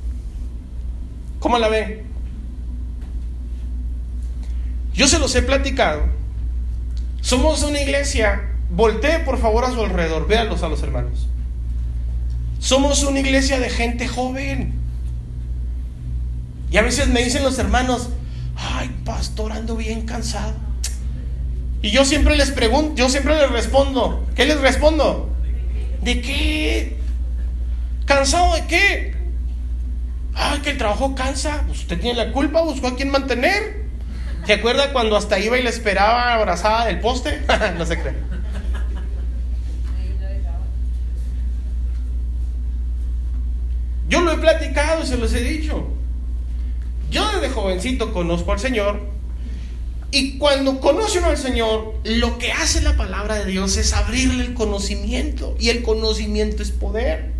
¿Cómo la ve? Yo se los he platicado. Somos una iglesia Voltee por favor a su alrededor, véanlos a los hermanos. Somos una iglesia de gente joven. Y a veces me dicen los hermanos, ay, pastor, ando bien cansado. Y yo siempre les pregunto, yo siempre les respondo, ¿qué les respondo? ¿De qué? ¿Cansado de qué? Ay, que el trabajo cansa. Pues usted tiene la culpa, buscó a quien mantener. ¿Se acuerda cuando hasta iba y le esperaba abrazada del poste? no se cree. Yo lo he platicado se los he dicho. Yo desde jovencito conozco al Señor y cuando conoce uno al Señor, lo que hace la palabra de Dios es abrirle el conocimiento y el conocimiento es poder.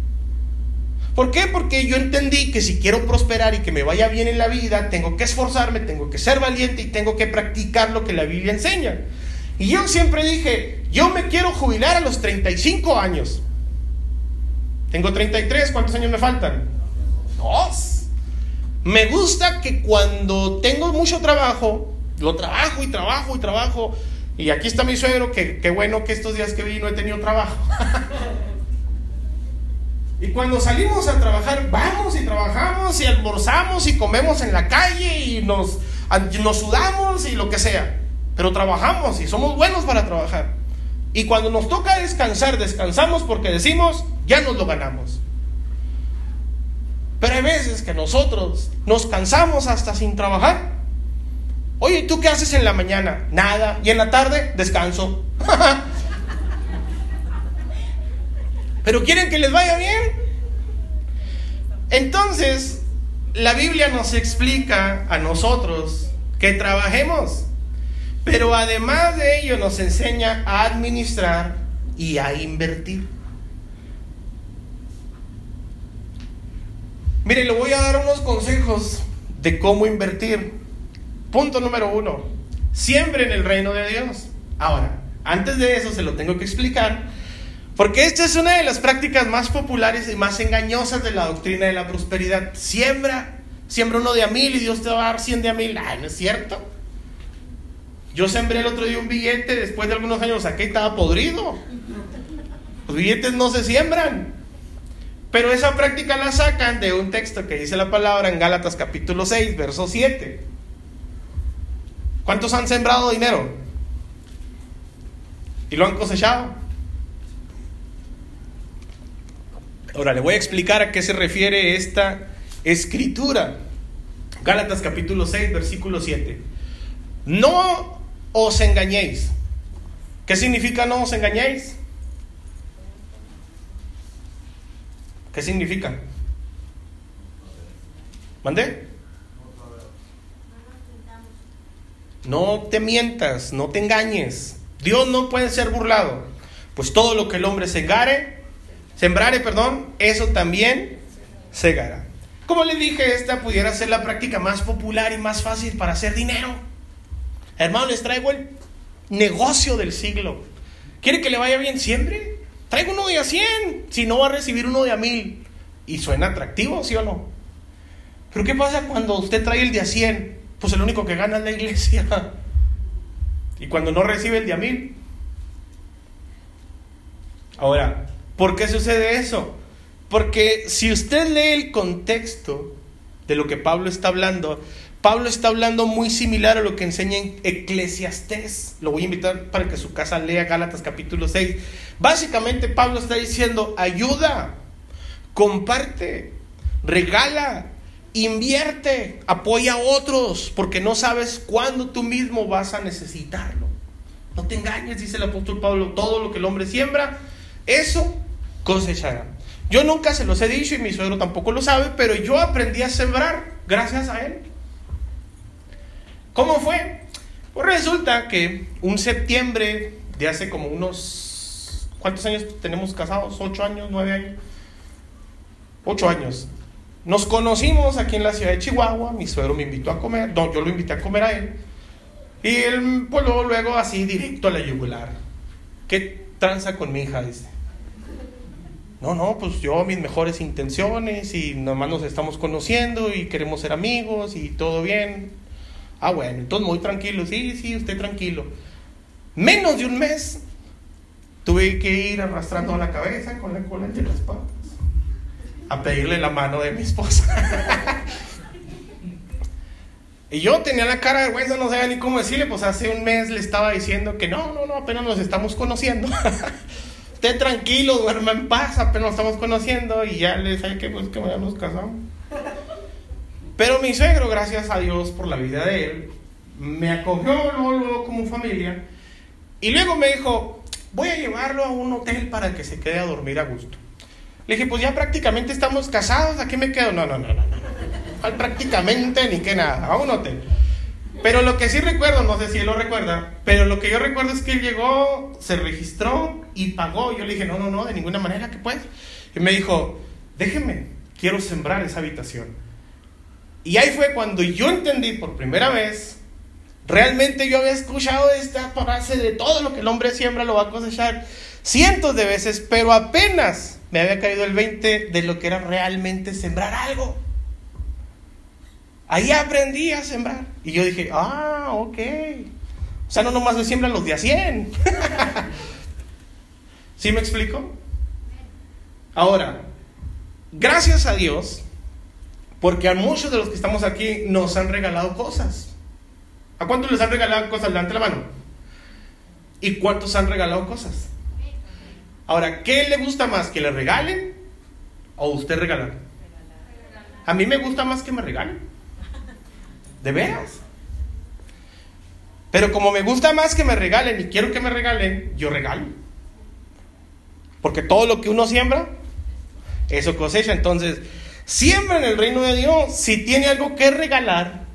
¿Por qué? Porque yo entendí que si quiero prosperar y que me vaya bien en la vida, tengo que esforzarme, tengo que ser valiente y tengo que practicar lo que la Biblia enseña. Y yo siempre dije, yo me quiero jubilar a los 35 años. Tengo 33, ¿cuántos años me faltan? Dos. Me gusta que cuando tengo mucho trabajo, lo trabajo y trabajo y trabajo. Y aquí está mi suegro, que qué bueno que estos días que vino he tenido trabajo. y cuando salimos a trabajar, vamos y trabajamos y almorzamos y comemos en la calle y nos sudamos y lo que sea. Pero trabajamos y somos buenos para trabajar. Y cuando nos toca descansar, descansamos porque decimos, ya nos lo ganamos. Pero hay veces que nosotros nos cansamos hasta sin trabajar. Oye, ¿tú qué haces en la mañana? Nada. ¿Y en la tarde? Descanso. Pero quieren que les vaya bien. Entonces, la Biblia nos explica a nosotros que trabajemos. Pero además de ello nos enseña a administrar y a invertir. Mire, le voy a dar unos consejos de cómo invertir. Punto número uno, siempre en el reino de Dios. Ahora, antes de eso se lo tengo que explicar, porque esta es una de las prácticas más populares y más engañosas de la doctrina de la prosperidad. Siembra, siembra uno de a mil y Dios te va a dar cien de a mil. Ay, ¿no es cierto? Yo sembré el otro día un billete, después de algunos años saqué y estaba podrido. Los billetes no se siembran. Pero esa práctica la sacan de un texto que dice la palabra en Gálatas capítulo 6, verso 7. ¿Cuántos han sembrado dinero? ¿Y lo han cosechado? Ahora le voy a explicar a qué se refiere esta escritura. Gálatas capítulo 6, versículo 7. No os engañéis. ¿Qué significa no os engañéis? ¿Qué significa? ¿Mandé? No te mientas, no te engañes. Dios no puede ser burlado. Pues todo lo que el hombre segare, sembrare, perdón, eso también segará. Como le dije, esta pudiera ser la práctica más popular y más fácil para hacer dinero. Hermano, les traigo el negocio del siglo. ¿Quiere que le vaya bien siempre? Traigo uno de a 100, si no va a recibir uno de a mil. Y suena atractivo, ¿sí o no? Pero ¿qué pasa cuando usted trae el de a 100 pues el único que gana es la iglesia. Y cuando no recibe el de a mil. Ahora, ¿por qué sucede eso? Porque si usted lee el contexto de lo que Pablo está hablando, Pablo está hablando muy similar a lo que enseña en Eclesiastés. Lo voy a invitar para que su casa lea Gálatas capítulo 6. Básicamente Pablo está diciendo, ayuda, comparte, regala, Invierte, apoya a otros, porque no sabes cuándo tú mismo vas a necesitarlo. No te engañes, dice el apóstol Pablo, todo lo que el hombre siembra, eso cosechará. Yo nunca se los he dicho y mi suegro tampoco lo sabe, pero yo aprendí a sembrar gracias a él. ¿Cómo fue? Pues resulta que un septiembre de hace como unos... ¿Cuántos años tenemos casados? ¿Ocho años? ¿Nueve años? Ocho años. Nos conocimos aquí en la ciudad de Chihuahua, mi suegro me invitó a comer, no, yo lo invité a comer a él. Y él, pues luego, así, directo a la yugular. ¿Qué tranza con mi hija? Dice. No, no, pues yo mis mejores intenciones y nomás nos estamos conociendo y queremos ser amigos y todo bien. Ah, bueno, entonces muy tranquilo, sí, sí, usted tranquilo. Menos de un mes tuve que ir arrastrando la cabeza con la cola entre las patas a pedirle la mano de mi esposa. y yo tenía la cara de vergüenza, no sabía ni cómo decirle, pues hace un mes le estaba diciendo que no, no, no, apenas nos estamos conociendo. Usted tranquilo, duerma en paz, apenas nos estamos conociendo y ya le dije que pues que nos casamos. Pero mi suegro, gracias a Dios por la vida de él, me acogió luego como familia y luego me dijo, voy a llevarlo a un hotel para que se quede a dormir a gusto. Le dije, pues ya prácticamente estamos casados, ¿a qué me quedo? No, no, no, no, no. prácticamente ni que nada, a un hotel. Pero lo que sí recuerdo, no sé si él lo recuerda, pero lo que yo recuerdo es que él llegó, se registró y pagó. Yo le dije, no, no, no, de ninguna manera que puedes. Y me dijo, déjeme, quiero sembrar esa habitación. Y ahí fue cuando yo entendí por primera vez, realmente yo había escuchado esta frase de todo lo que el hombre siembra lo va a cosechar cientos de veces, pero apenas me había caído el 20 de lo que era realmente sembrar algo. Ahí aprendí a sembrar. Y yo dije, ah, ok. O sea, no nomás se siembran los de a 100. ¿Sí me explico? Ahora, gracias a Dios, porque a muchos de los que estamos aquí nos han regalado cosas. ¿A cuántos les han regalado cosas? Levante la mano. ¿Y cuántos han regalado cosas? Ahora, ¿qué le gusta más? ¿Que le regalen o usted regalar? A mí me gusta más que me regalen. ¿De veras? Pero como me gusta más que me regalen y quiero que me regalen, yo regalo. Porque todo lo que uno siembra, eso cosecha. Entonces, siembra en el reino de Dios. Si tiene algo que regalar,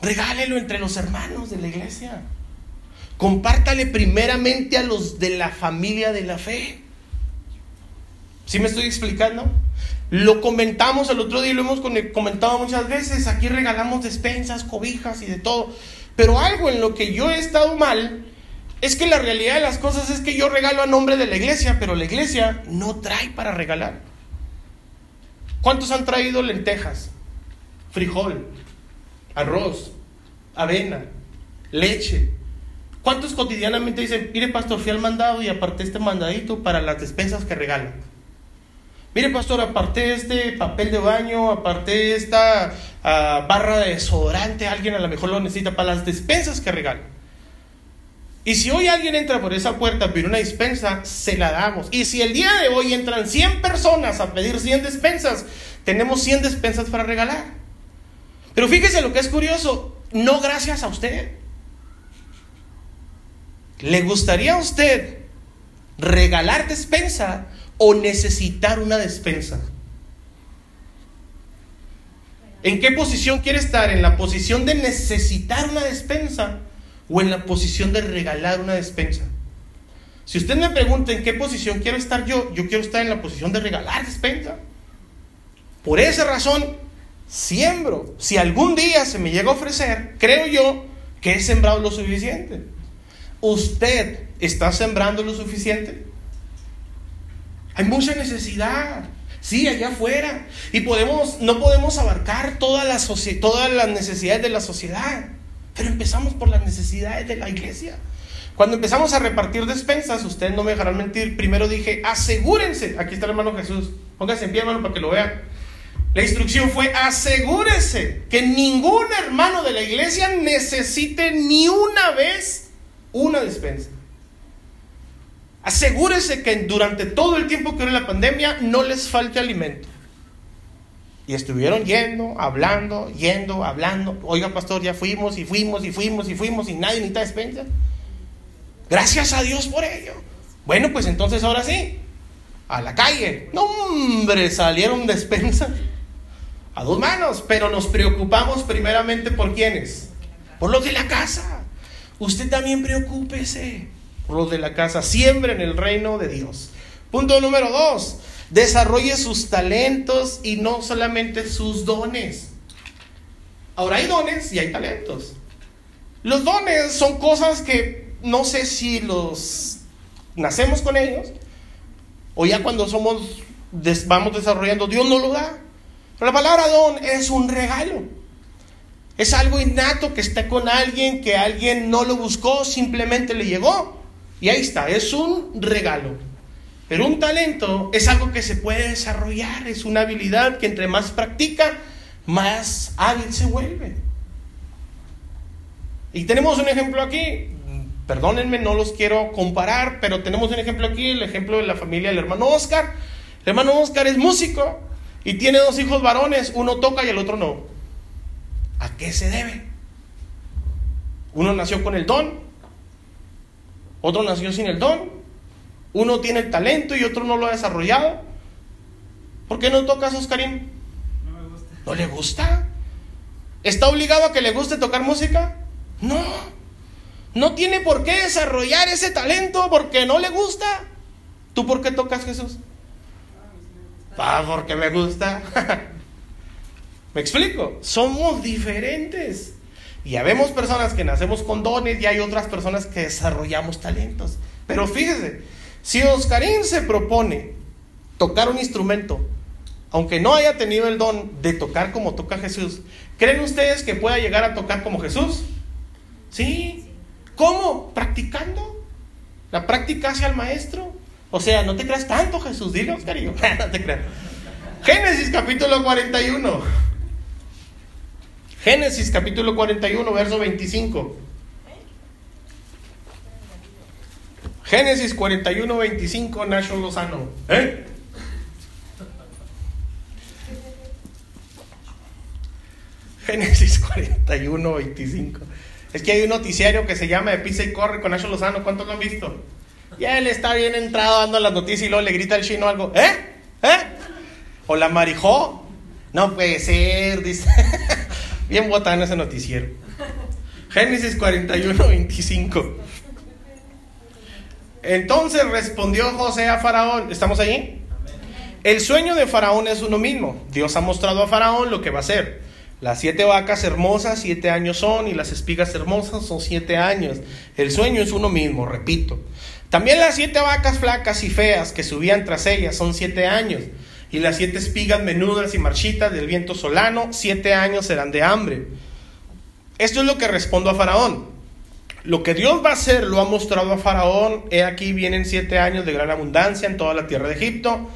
regálelo entre los hermanos de la iglesia. Compártale primeramente a los de la familia de la fe. ¿Sí me estoy explicando? Lo comentamos el otro día y lo hemos comentado muchas veces. Aquí regalamos despensas, cobijas y de todo. Pero algo en lo que yo he estado mal es que la realidad de las cosas es que yo regalo a nombre de la iglesia, pero la iglesia no trae para regalar. ¿Cuántos han traído lentejas, frijol, arroz, avena, leche? ¿Cuántos cotidianamente dicen, mire pastor, fui al mandado y aparté este mandadito para las despensas que regalan? Mire pastor, aparté este papel de baño, aparté esta ah, barra de desodorante, alguien a lo mejor lo necesita para las despensas que regalan. Y si hoy alguien entra por esa puerta a pedir una despensa, se la damos. Y si el día de hoy entran 100 personas a pedir 100 despensas, tenemos 100 despensas para regalar. Pero fíjese lo que es curioso, no gracias a usted. ¿Le gustaría a usted regalar despensa o necesitar una despensa? ¿En qué posición quiere estar? ¿En la posición de necesitar una despensa o en la posición de regalar una despensa. Si usted me pregunta en qué posición quiero estar yo, yo quiero estar en la posición de regalar despensa. Por esa razón, siembro. Si algún día se me llega a ofrecer, creo yo que he sembrado lo suficiente. ¿Usted está sembrando lo suficiente? Hay mucha necesidad. Sí, allá afuera. Y podemos, no podemos abarcar todas las, todas las necesidades de la sociedad. Pero empezamos por las necesidades de la iglesia. Cuando empezamos a repartir despensas, ustedes no me dejarán mentir, primero dije, asegúrense, aquí está el hermano Jesús, póngase en pie hermano para que lo vean. La instrucción fue, asegúrense que ningún hermano de la iglesia necesite ni una vez una despensa. Asegúrense que durante todo el tiempo que dure la pandemia no les falte alimento. Y estuvieron yendo, hablando, yendo, hablando. Oiga, pastor, ya fuimos y fuimos y fuimos y fuimos y nadie necesita despensa. Gracias a Dios por ello. Bueno, pues entonces ahora sí, a la calle. No, hombre, salieron despensas a dos manos, pero nos preocupamos primeramente por quiénes. Por los de la casa. Usted también preocúpese por los de la casa. Siempre en el reino de Dios. Punto número dos desarrolle sus talentos y no solamente sus dones. Ahora hay dones y hay talentos. Los dones son cosas que no sé si los nacemos con ellos o ya cuando somos vamos desarrollando Dios no lo da. Pero la palabra don es un regalo. Es algo innato que está con alguien que alguien no lo buscó, simplemente le llegó. Y ahí está, es un regalo. Pero un talento es algo que se puede desarrollar, es una habilidad que entre más practica, más hábil se vuelve. Y tenemos un ejemplo aquí, perdónenme, no los quiero comparar, pero tenemos un ejemplo aquí, el ejemplo de la familia del hermano Oscar. El hermano Oscar es músico y tiene dos hijos varones, uno toca y el otro no. ¿A qué se debe? Uno nació con el don, otro nació sin el don, uno tiene el talento y otro no lo ha desarrollado. ¿Por qué no tocas, Oscarín? No me gusta. ¿No le gusta? ¿Está obligado a que le guste tocar música? No. No tiene por qué desarrollar ese talento porque no le gusta. ¿Tú por qué tocas, Jesús? Ah, porque me gusta. ¿Me explico? Somos diferentes. Y habemos personas que nacemos con dones y hay otras personas que desarrollamos talentos. Pero fíjese, si Oscarín se propone tocar un instrumento, aunque no haya tenido el don de tocar como toca Jesús, ¿creen ustedes que pueda llegar a tocar como Jesús? Sí. ¿Cómo? Practicando. La práctica hacia el maestro. O sea, no te creas tanto, Jesús. Dile, Oscarillo. no te creas. Génesis capítulo 41. Génesis capítulo 41, verso 25. Génesis 41, 25, Nacho Lozano. ¿Eh? Génesis 41, 25. Es que hay un noticiario que se llama De Pisa y Corre con Nacho Lozano. ¿Cuántos lo han visto? Y él está bien entrado dando las noticias y luego le grita al chino algo. ¿Eh? ¿Eh? ¿O la marijó? No puede ser, dice. bien botano ese noticiero. Génesis 41, 25. Entonces respondió José a Faraón, ¿estamos ahí? El sueño de Faraón es uno mismo. Dios ha mostrado a Faraón lo que va a hacer. Las siete vacas hermosas, siete años son, y las espigas hermosas son siete años. El sueño es uno mismo, repito. También las siete vacas flacas y feas que subían tras ellas son siete años. Y las siete espigas menudas y marchitas del viento solano, siete años serán de hambre. Esto es lo que respondo a Faraón. Lo que Dios va a hacer lo ha mostrado a Faraón. He aquí vienen siete años de gran abundancia en toda la tierra de Egipto.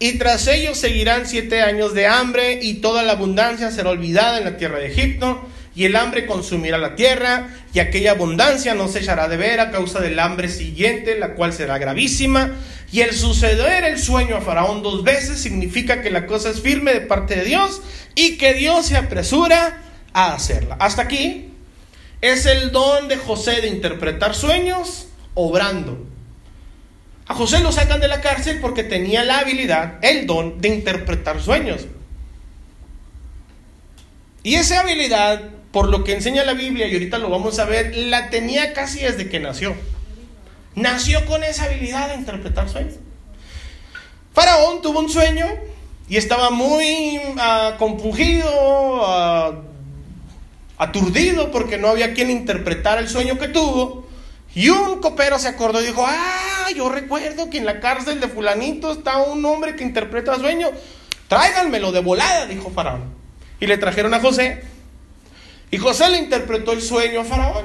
Y tras ellos seguirán siete años de hambre y toda la abundancia será olvidada en la tierra de Egipto. Y el hambre consumirá la tierra y aquella abundancia no se echará de ver a causa del hambre siguiente, la cual será gravísima. Y el suceder el sueño a Faraón dos veces significa que la cosa es firme de parte de Dios y que Dios se apresura a hacerla. Hasta aquí es el don de José de interpretar sueños obrando. A José lo sacan de la cárcel porque tenía la habilidad, el don de interpretar sueños. Y esa habilidad, por lo que enseña la Biblia, y ahorita lo vamos a ver, la tenía casi desde que nació. Nació con esa habilidad de interpretar sueños. Faraón tuvo un sueño y estaba muy uh, compungido, uh, aturdido porque no había quien interpretara el sueño que tuvo. Y un copero se acordó y dijo, ah, yo recuerdo que en la cárcel de fulanito está un hombre que interpreta sueños. Tráiganmelo de volada, dijo Faraón. Y le trajeron a José. Y José le interpretó el sueño a Faraón.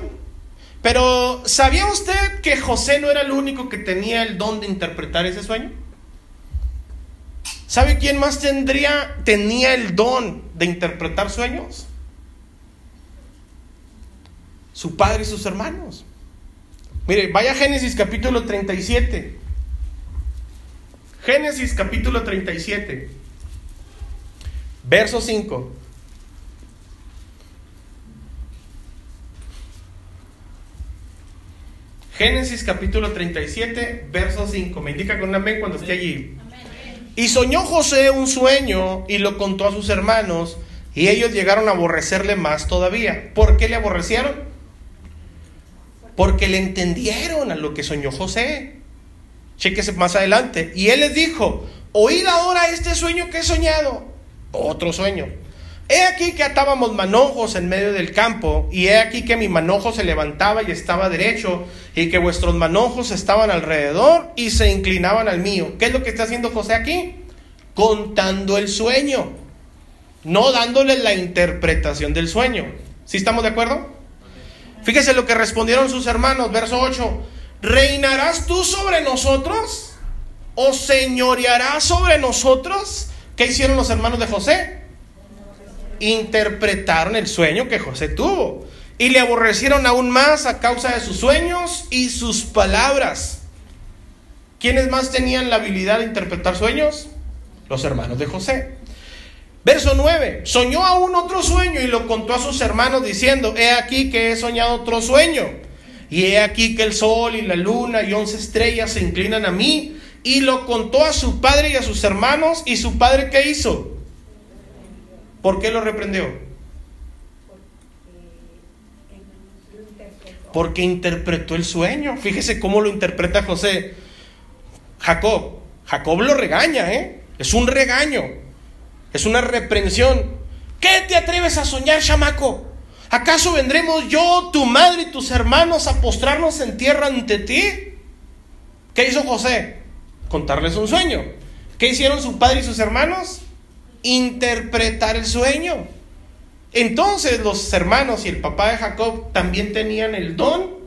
Pero ¿sabía usted que José no era el único que tenía el don de interpretar ese sueño? ¿Sabe quién más tendría, tenía el don de interpretar sueños? Su padre y sus hermanos. Mire, vaya a Génesis capítulo 37. Génesis capítulo 37. Verso 5. Génesis capítulo 37, verso 5. Me indica con un amén cuando esté allí. Y soñó José un sueño y lo contó a sus hermanos y ellos llegaron a aborrecerle más todavía. ¿Por qué le aborrecieron? Porque le entendieron a lo que soñó José. Chéquese más adelante. Y él les dijo, oíd ahora este sueño que he soñado. Otro sueño. He aquí que atábamos manojos en medio del campo, y he aquí que mi manojo se levantaba y estaba derecho, y que vuestros manojos estaban alrededor y se inclinaban al mío. ¿Qué es lo que está haciendo José aquí? Contando el sueño, no dándole la interpretación del sueño. ¿Sí estamos de acuerdo? Fíjese lo que respondieron sus hermanos, verso 8. ¿Reinarás tú sobre nosotros? ¿O señorearás sobre nosotros? ¿Qué hicieron los hermanos de José? Interpretaron el sueño que José tuvo y le aborrecieron aún más a causa de sus sueños y sus palabras. ¿Quiénes más tenían la habilidad de interpretar sueños? Los hermanos de José. Verso 9. Soñó aún otro sueño y lo contó a sus hermanos diciendo, he aquí que he soñado otro sueño. Y he aquí que el sol y la luna y once estrellas se inclinan a mí. Y lo contó a su padre y a sus hermanos. ¿Y su padre qué hizo? ¿Por qué lo reprendió? Porque interpretó el sueño. Fíjese cómo lo interpreta José. Jacob. Jacob lo regaña, ¿eh? Es un regaño. Es una reprensión. ¿Qué te atreves a soñar, chamaco? ¿Acaso vendremos yo, tu madre y tus hermanos a postrarnos en tierra ante ti? ¿Qué hizo José? Contarles un sueño. ¿Qué hicieron su padre y sus hermanos? Interpretar el sueño. Entonces los hermanos y el papá de Jacob también tenían el don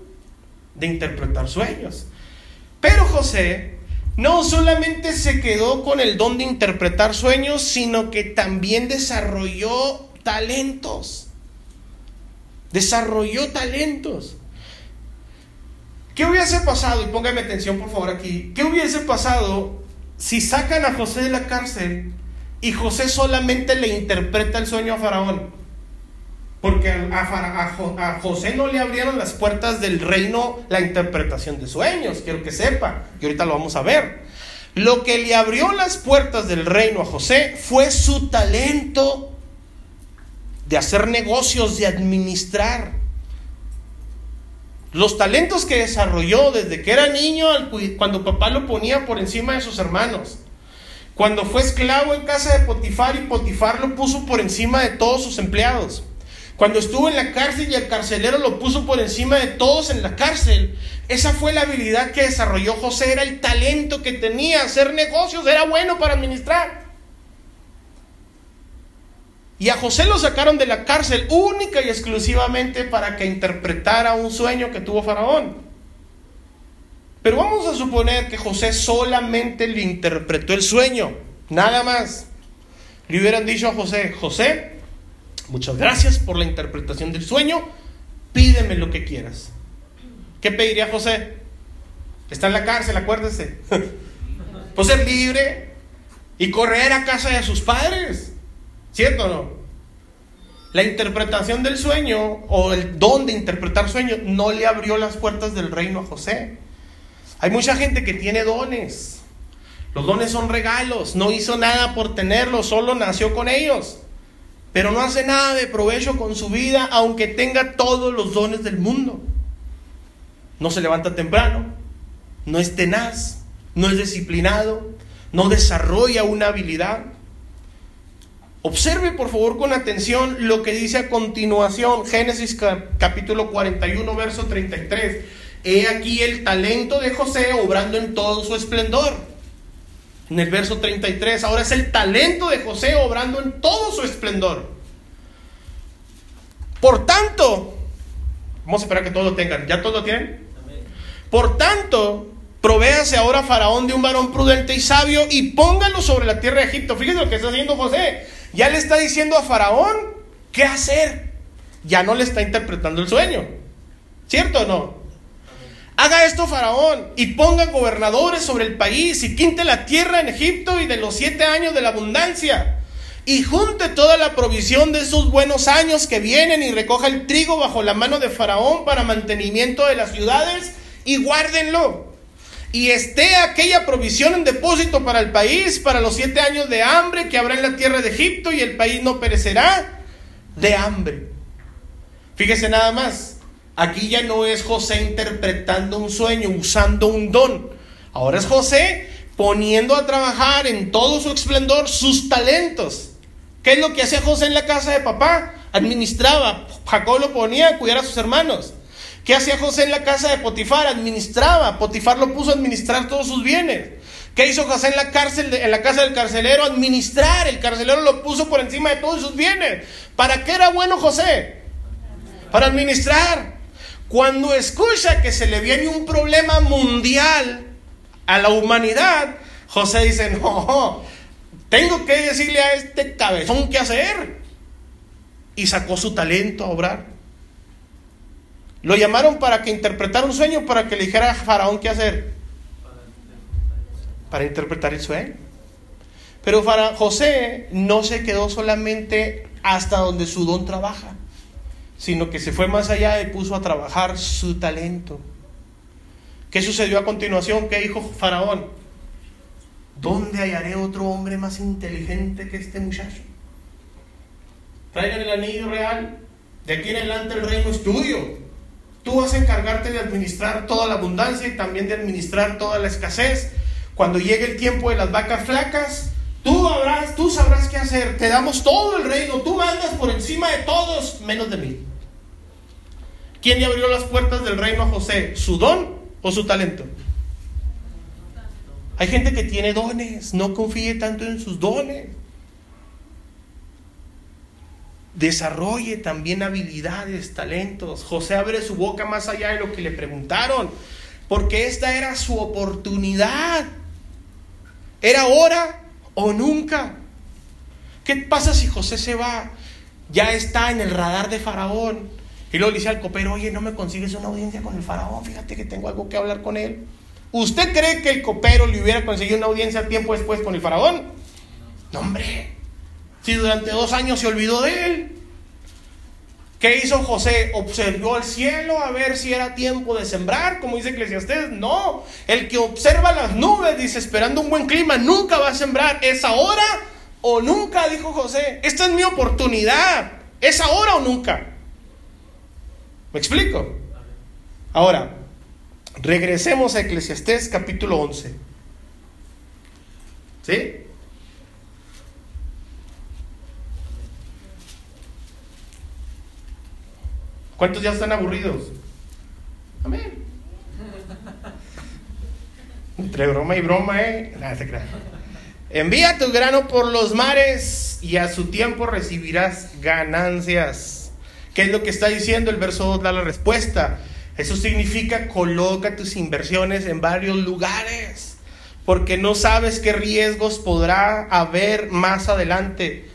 de interpretar sueños. Pero José no solamente se quedó con el don de interpretar sueños, sino que también desarrolló talentos. Desarrolló talentos. ¿Qué hubiese pasado? Y póngame atención por favor aquí. ¿Qué hubiese pasado si sacan a José de la cárcel y José solamente le interpreta el sueño a Faraón? Porque a, José no le abrieron las puertas del reino la interpretación de sueños, quiero que sepa, y ahorita lo vamos a ver. Lo que le abrió las puertas del reino a José fue su talento de hacer negocios, de administrar. Los talentos que desarrolló desde que era niño, cuando papá lo ponía por encima de sus hermanos. Cuando fue esclavo en casa de Potifar y Potifar lo puso por encima de todos sus empleados cuando estuvo en la cárcel y el carcelero lo puso por encima de todos en la cárcel. Esa fue la habilidad que desarrolló José, era el talento que tenía, hacer negocios, era bueno para administrar. Y a José lo sacaron de la cárcel única y exclusivamente para que interpretara un sueño que tuvo Faraón. Pero vamos a suponer que José solamente le interpretó el sueño, nada más. Le hubieran dicho a José, José, Muchas gracias por la interpretación del sueño. Pídeme lo que quieras. ¿Qué pediría José? Está en la cárcel, acuérdese. pues ser libre y correr a casa de sus padres. ¿Cierto o no? La interpretación del sueño o el don de interpretar sueños no le abrió las puertas del reino a José. Hay mucha gente que tiene dones. Los dones son regalos. No hizo nada por tenerlos, solo nació con ellos pero no hace nada de provecho con su vida aunque tenga todos los dones del mundo. No se levanta temprano, no es tenaz, no es disciplinado, no desarrolla una habilidad. Observe por favor con atención lo que dice a continuación Génesis capítulo 41 verso 33. He aquí el talento de José obrando en todo su esplendor en el verso 33. Ahora es el talento de José obrando en todo su esplendor. Por tanto, vamos a esperar que todos lo tengan. ¿Ya todos lo tienen? Por tanto, provéase ahora Faraón de un varón prudente y sabio y póngalo sobre la tierra de Egipto. Fíjense lo que está haciendo José. Ya le está diciendo a Faraón qué hacer. Ya no le está interpretando el sueño. ¿Cierto o no? Haga esto Faraón y ponga gobernadores sobre el país y quinte la tierra en Egipto y de los siete años de la abundancia. Y junte toda la provisión de esos buenos años que vienen y recoja el trigo bajo la mano de Faraón para mantenimiento de las ciudades y guárdenlo. Y esté aquella provisión en depósito para el país, para los siete años de hambre que habrá en la tierra de Egipto y el país no perecerá de hambre. Fíjese nada más. Aquí ya no es José interpretando un sueño, usando un don. Ahora es José poniendo a trabajar en todo su esplendor sus talentos. ¿Qué es lo que hacía José en la casa de papá? Administraba. Jacob lo ponía a cuidar a sus hermanos. ¿Qué hacía José en la casa de Potifar? Administraba. Potifar lo puso a administrar todos sus bienes. ¿Qué hizo José en la cárcel, en la casa del carcelero? Administrar. El carcelero lo puso por encima de todos sus bienes. ¿Para qué era bueno José? Para administrar. Cuando escucha que se le viene un problema mundial a la humanidad, José dice, no, tengo que decirle a este cabezón qué hacer. Y sacó su talento a obrar. Lo llamaron para que interpretara un sueño, para que le dijera a Faraón qué hacer. Para interpretar el sueño. Pero José no se quedó solamente hasta donde su don trabaja sino que se fue más allá y puso a trabajar su talento. ¿Qué sucedió a continuación? ¿Qué dijo Faraón? ¿Dónde hallaré otro hombre más inteligente que este muchacho? Traigan el anillo real. De aquí en adelante el reino es tuyo. Tú vas a encargarte de administrar toda la abundancia y también de administrar toda la escasez. Cuando llegue el tiempo de las vacas flacas, tú, sabrás qué hacer. Te damos todo el reino. Tú mandas por encima de todos, menos de mí. ¿Quién le abrió las puertas del reino a José? ¿Su don o su talento? Hay gente que tiene dones, no confíe tanto en sus dones. desarrolle también habilidades, talentos. José abre su boca más allá de lo que le preguntaron, porque esta era su oportunidad. Era ahora o nunca. ¿Qué pasa si José se va? Ya está en el radar de Faraón. Y luego le dice al copero, oye, no me consigues una audiencia con el faraón, fíjate que tengo algo que hablar con él. ¿Usted cree que el copero le hubiera conseguido una audiencia tiempo después con el faraón? No, hombre. Si durante dos años se olvidó de él. ¿Qué hizo José? ¿Observó el cielo a ver si era tiempo de sembrar? Como dice Eclesiastés. No. El que observa las nubes, dice, esperando un buen clima, nunca va a sembrar. ¿Es ahora o nunca? Dijo José. Esta es mi oportunidad. ¿Es ahora o nunca? ¿Me explico? Ahora, regresemos a Eclesiastés capítulo 11. ¿Sí? ¿Cuántos ya están aburridos? Amén. Entre broma y broma, ¿eh? Nada, se Envía tu grano por los mares y a su tiempo recibirás ganancias. ¿Qué es lo que está diciendo? El verso 2 da la respuesta. Eso significa coloca tus inversiones en varios lugares, porque no sabes qué riesgos podrá haber más adelante.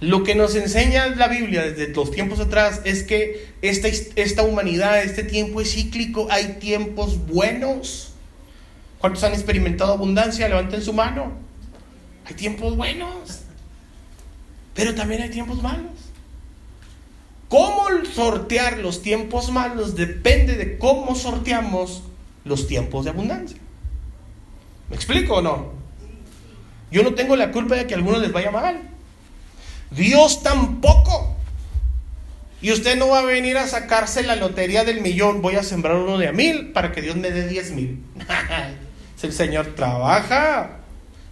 Lo que nos enseña la Biblia desde los tiempos atrás es que esta, esta humanidad, este tiempo es cíclico, hay tiempos buenos. ¿Cuántos han experimentado abundancia? Levanten su mano. Hay tiempos buenos, pero también hay tiempos malos. Cómo sortear los tiempos malos depende de cómo sorteamos los tiempos de abundancia. ¿Me explico o no? Yo no tengo la culpa de que a algunos les vaya mal. Dios tampoco. Y usted no va a venir a sacarse la lotería del millón. Voy a sembrar uno de a mil para que Dios me dé diez mil. el Señor trabaja,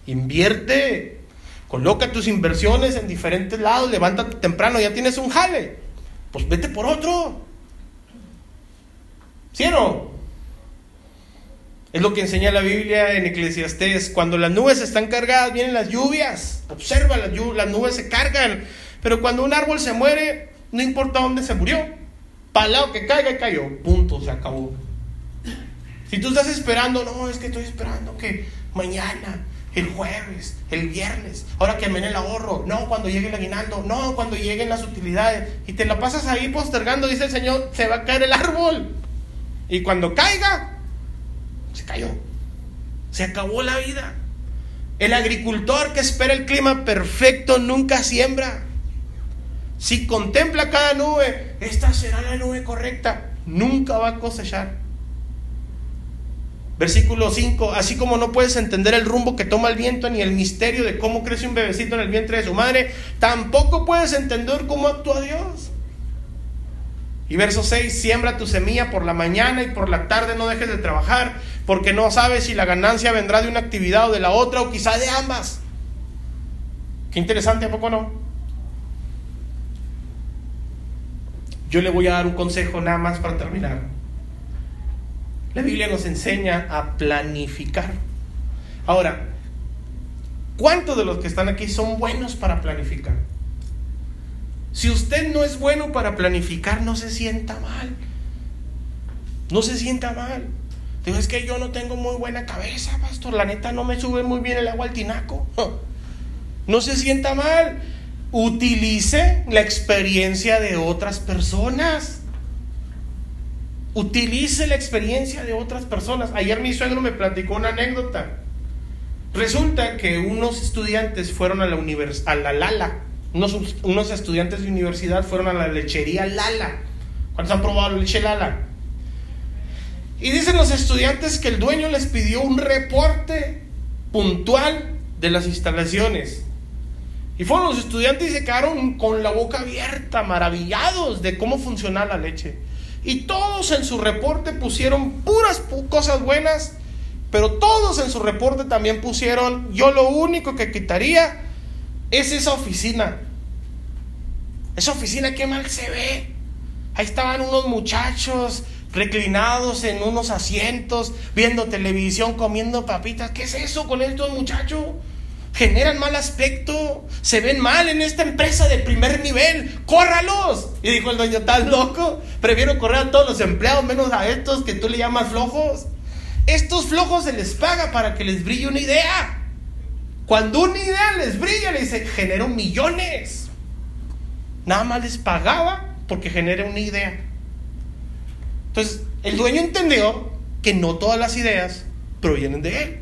invierte, coloca tus inversiones en diferentes lados, levántate temprano, ya tienes un jale pues vete por otro. ¿Sí no? Es lo que enseña la Biblia en Eclesiastés. Cuando las nubes están cargadas, vienen las lluvias. Observa, las, las nubes se cargan. Pero cuando un árbol se muere, no importa dónde se murió. Para lado que caiga, cayó. Punto, se acabó. Si tú estás esperando, no, es que estoy esperando que mañana el jueves, el viernes, ahora que me el ahorro, no cuando llegue el aguinaldo, no cuando lleguen las utilidades, y te la pasas ahí postergando, dice el Señor, se va a caer el árbol. Y cuando caiga, se cayó. Se acabó la vida. El agricultor que espera el clima perfecto nunca siembra. Si contempla cada nube, esta será la nube correcta, nunca va a cosechar. Versículo 5, así como no puedes entender el rumbo que toma el viento ni el misterio de cómo crece un bebecito en el vientre de su madre, tampoco puedes entender cómo actúa Dios. Y verso 6, siembra tu semilla por la mañana y por la tarde no dejes de trabajar, porque no sabes si la ganancia vendrá de una actividad o de la otra, o quizá de ambas. Qué interesante, ¿a poco no? Yo le voy a dar un consejo nada más para terminar. La Biblia nos enseña a planificar. Ahora, ¿cuántos de los que están aquí son buenos para planificar? Si usted no es bueno para planificar, no se sienta mal. No se sienta mal. Digo, es que yo no tengo muy buena cabeza, pastor. La neta no me sube muy bien el agua al tinaco. No se sienta mal. Utilice la experiencia de otras personas. Utilice la experiencia de otras personas. Ayer mi suegro me platicó una anécdota. Resulta que unos estudiantes fueron a la, a la Lala. Unos, unos, estudiantes de universidad fueron a la lechería Lala. ¿Cuántos han probado la leche Lala? Y dicen los estudiantes que el dueño les pidió un reporte puntual de las instalaciones. Y fueron los estudiantes y se quedaron con la boca abierta, maravillados de cómo funciona la leche. Y todos en su reporte pusieron puras cosas buenas, pero todos en su reporte también pusieron, yo lo único que quitaría es esa oficina. Esa oficina qué mal se ve. Ahí estaban unos muchachos reclinados en unos asientos, viendo televisión, comiendo papitas. ¿Qué es eso con estos muchachos? generan mal aspecto, se ven mal en esta empresa de primer nivel, córralos. Y dijo el dueño, ¿estás loco? Prefiero correr a todos los empleados menos a estos que tú le llamas flojos. Estos flojos se les paga para que les brille una idea. Cuando una idea les brilla, le dice, genero millones. Nada más les pagaba porque genera una idea. Entonces, el dueño entendió que no todas las ideas provienen de él.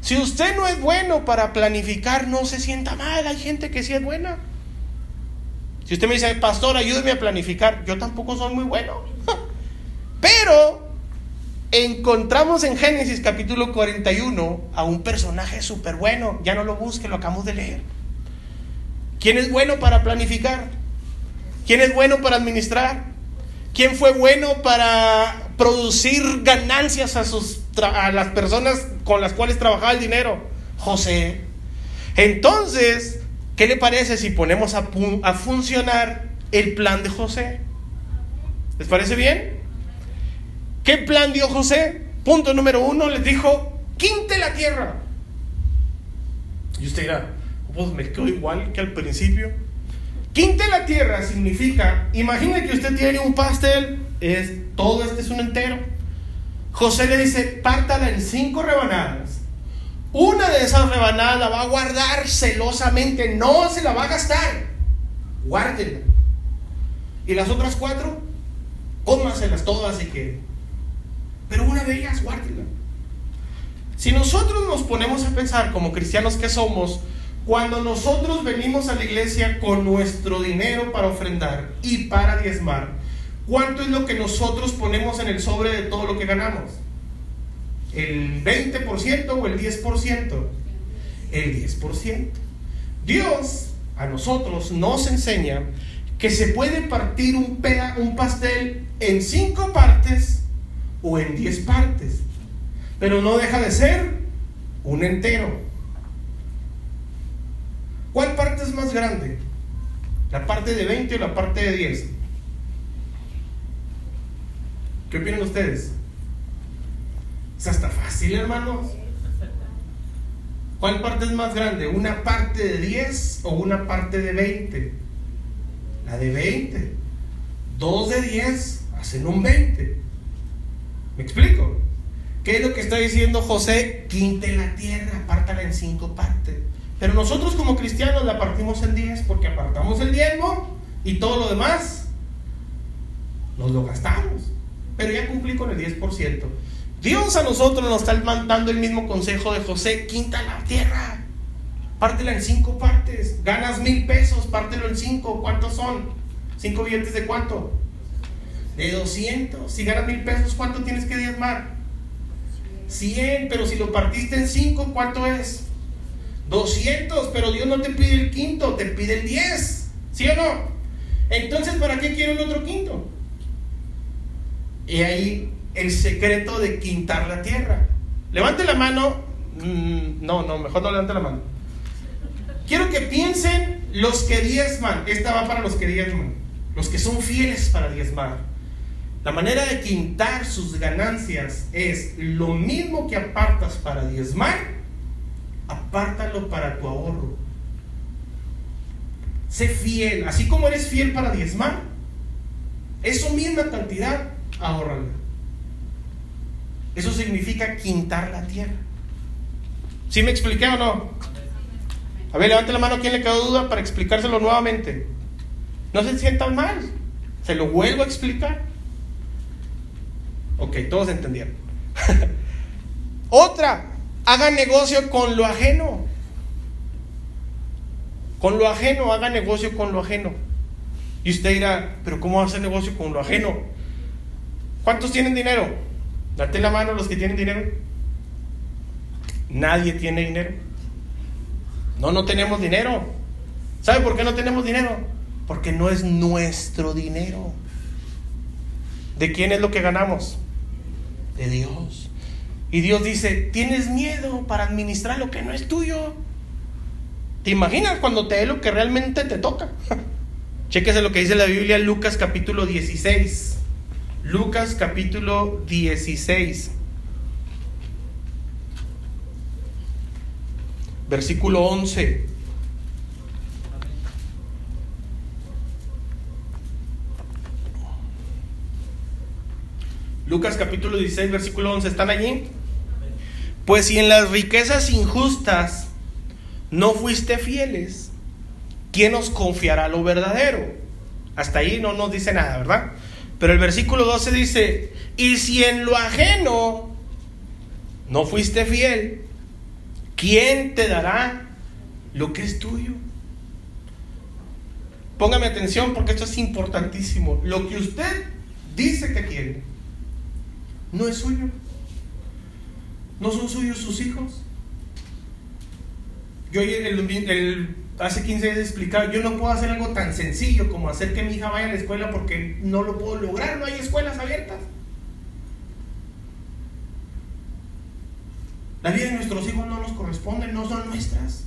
Si usted no es bueno para planificar, no se sienta mal. Hay gente que sí es buena. Si usted me dice, pastor, ayúdeme a planificar, yo tampoco soy muy bueno. Pero encontramos en Génesis capítulo 41 a un personaje súper bueno. Ya no lo busque, lo acabamos de leer. ¿Quién es bueno para planificar? ¿Quién es bueno para administrar? ¿Quién fue bueno para producir ganancias a, sus, a las personas con las cuales trabajaba el dinero? José. Entonces, ¿qué le parece si ponemos a, a funcionar el plan de José? ¿Les parece bien? ¿Qué plan dio José? Punto número uno, les dijo, quinte la tierra. Y usted dirá, pues me quedo igual que al principio. Quinte la tierra significa, imagine que usted tiene un pastel, es, todo este es un entero. José le dice, pártala en cinco rebanadas. Una de esas rebanadas la va a guardar celosamente, no se la va a gastar. Guárdela. Y las otras cuatro, cómaselas todas y que. Pero una de ellas, guárdela. Si nosotros nos ponemos a pensar como cristianos que somos, cuando nosotros venimos a la iglesia con nuestro dinero para ofrendar y para diezmar, ¿cuánto es lo que nosotros ponemos en el sobre de todo lo que ganamos? ¿El 20% o el 10%? El 10%. Dios a nosotros nos enseña que se puede partir un, un pastel en cinco partes o en diez partes, pero no deja de ser un entero. ¿Cuál parte es más grande? ¿La parte de 20 o la parte de 10? ¿Qué opinan ustedes? Es hasta fácil, hermanos. ¿Cuál parte es más grande? ¿Una parte de 10 o una parte de 20? La de 20. Dos de 10 hacen un 20. ¿Me explico? ¿Qué es lo que está diciendo José? Quinte la tierra, apártala en cinco partes. Pero nosotros como cristianos la partimos en 10 porque apartamos el diezmo y todo lo demás nos lo gastamos. Pero ya cumplí con el 10%. Dios a nosotros nos está mandando el mismo consejo de José, quinta la tierra, pártela en cinco partes, ganas mil pesos, pártelo en cinco, ¿cuántos son? ¿Cinco billetes de cuánto? De 200. Si ganas mil pesos, ¿cuánto tienes que diezmar? 100, pero si lo partiste en cinco, ¿cuánto es? 200, pero Dios no te pide el quinto, te pide el 10. ¿Sí o no? Entonces, ¿para qué quiero el otro quinto? Y ahí el secreto de quintar la tierra. Levante la mano. Mm, no, no, mejor no levante la mano. Quiero que piensen los que diezman. Esta va para los que diezman. Los que son fieles para diezmar. La manera de quintar sus ganancias es lo mismo que apartas para diezmar apártalo para tu ahorro. Sé fiel, así como eres fiel para diezmar, eso misma cantidad, ahorrala. Eso significa quintar la tierra. ¿Sí me expliqué o no? A ver, levante la mano quien le quedó duda para explicárselo nuevamente. No se sientan mal. Se lo vuelvo a explicar. Ok, todos entendieron. Otra, Haga negocio con lo ajeno. Con lo ajeno, haga negocio con lo ajeno. Y usted dirá, pero ¿cómo hacer negocio con lo ajeno? ¿Cuántos tienen dinero? Date la mano los que tienen dinero. Nadie tiene dinero. No, no tenemos dinero. ¿Sabe por qué no tenemos dinero? Porque no es nuestro dinero. ¿De quién es lo que ganamos? De Dios. Y Dios dice, tienes miedo para administrar lo que no es tuyo. ¿Te imaginas cuando te dé lo que realmente te toca? Chéquese lo que dice la Biblia en Lucas capítulo 16. Lucas capítulo 16. versículo 11. Lucas capítulo 16, versículo 11. ¿Están allí? Pues si en las riquezas injustas no fuiste fieles, ¿quién os confiará lo verdadero? Hasta ahí no nos dice nada, ¿verdad? Pero el versículo 12 dice, y si en lo ajeno no fuiste fiel, ¿quién te dará lo que es tuyo? Póngame atención porque esto es importantísimo. Lo que usted dice que quiere, no es suyo. No son suyos sus hijos. Yo el, hace 15 días explicaba, yo no puedo hacer algo tan sencillo como hacer que mi hija vaya a la escuela porque no lo puedo lograr, no hay escuelas abiertas. La vida de nuestros hijos no nos corresponde, no son nuestras.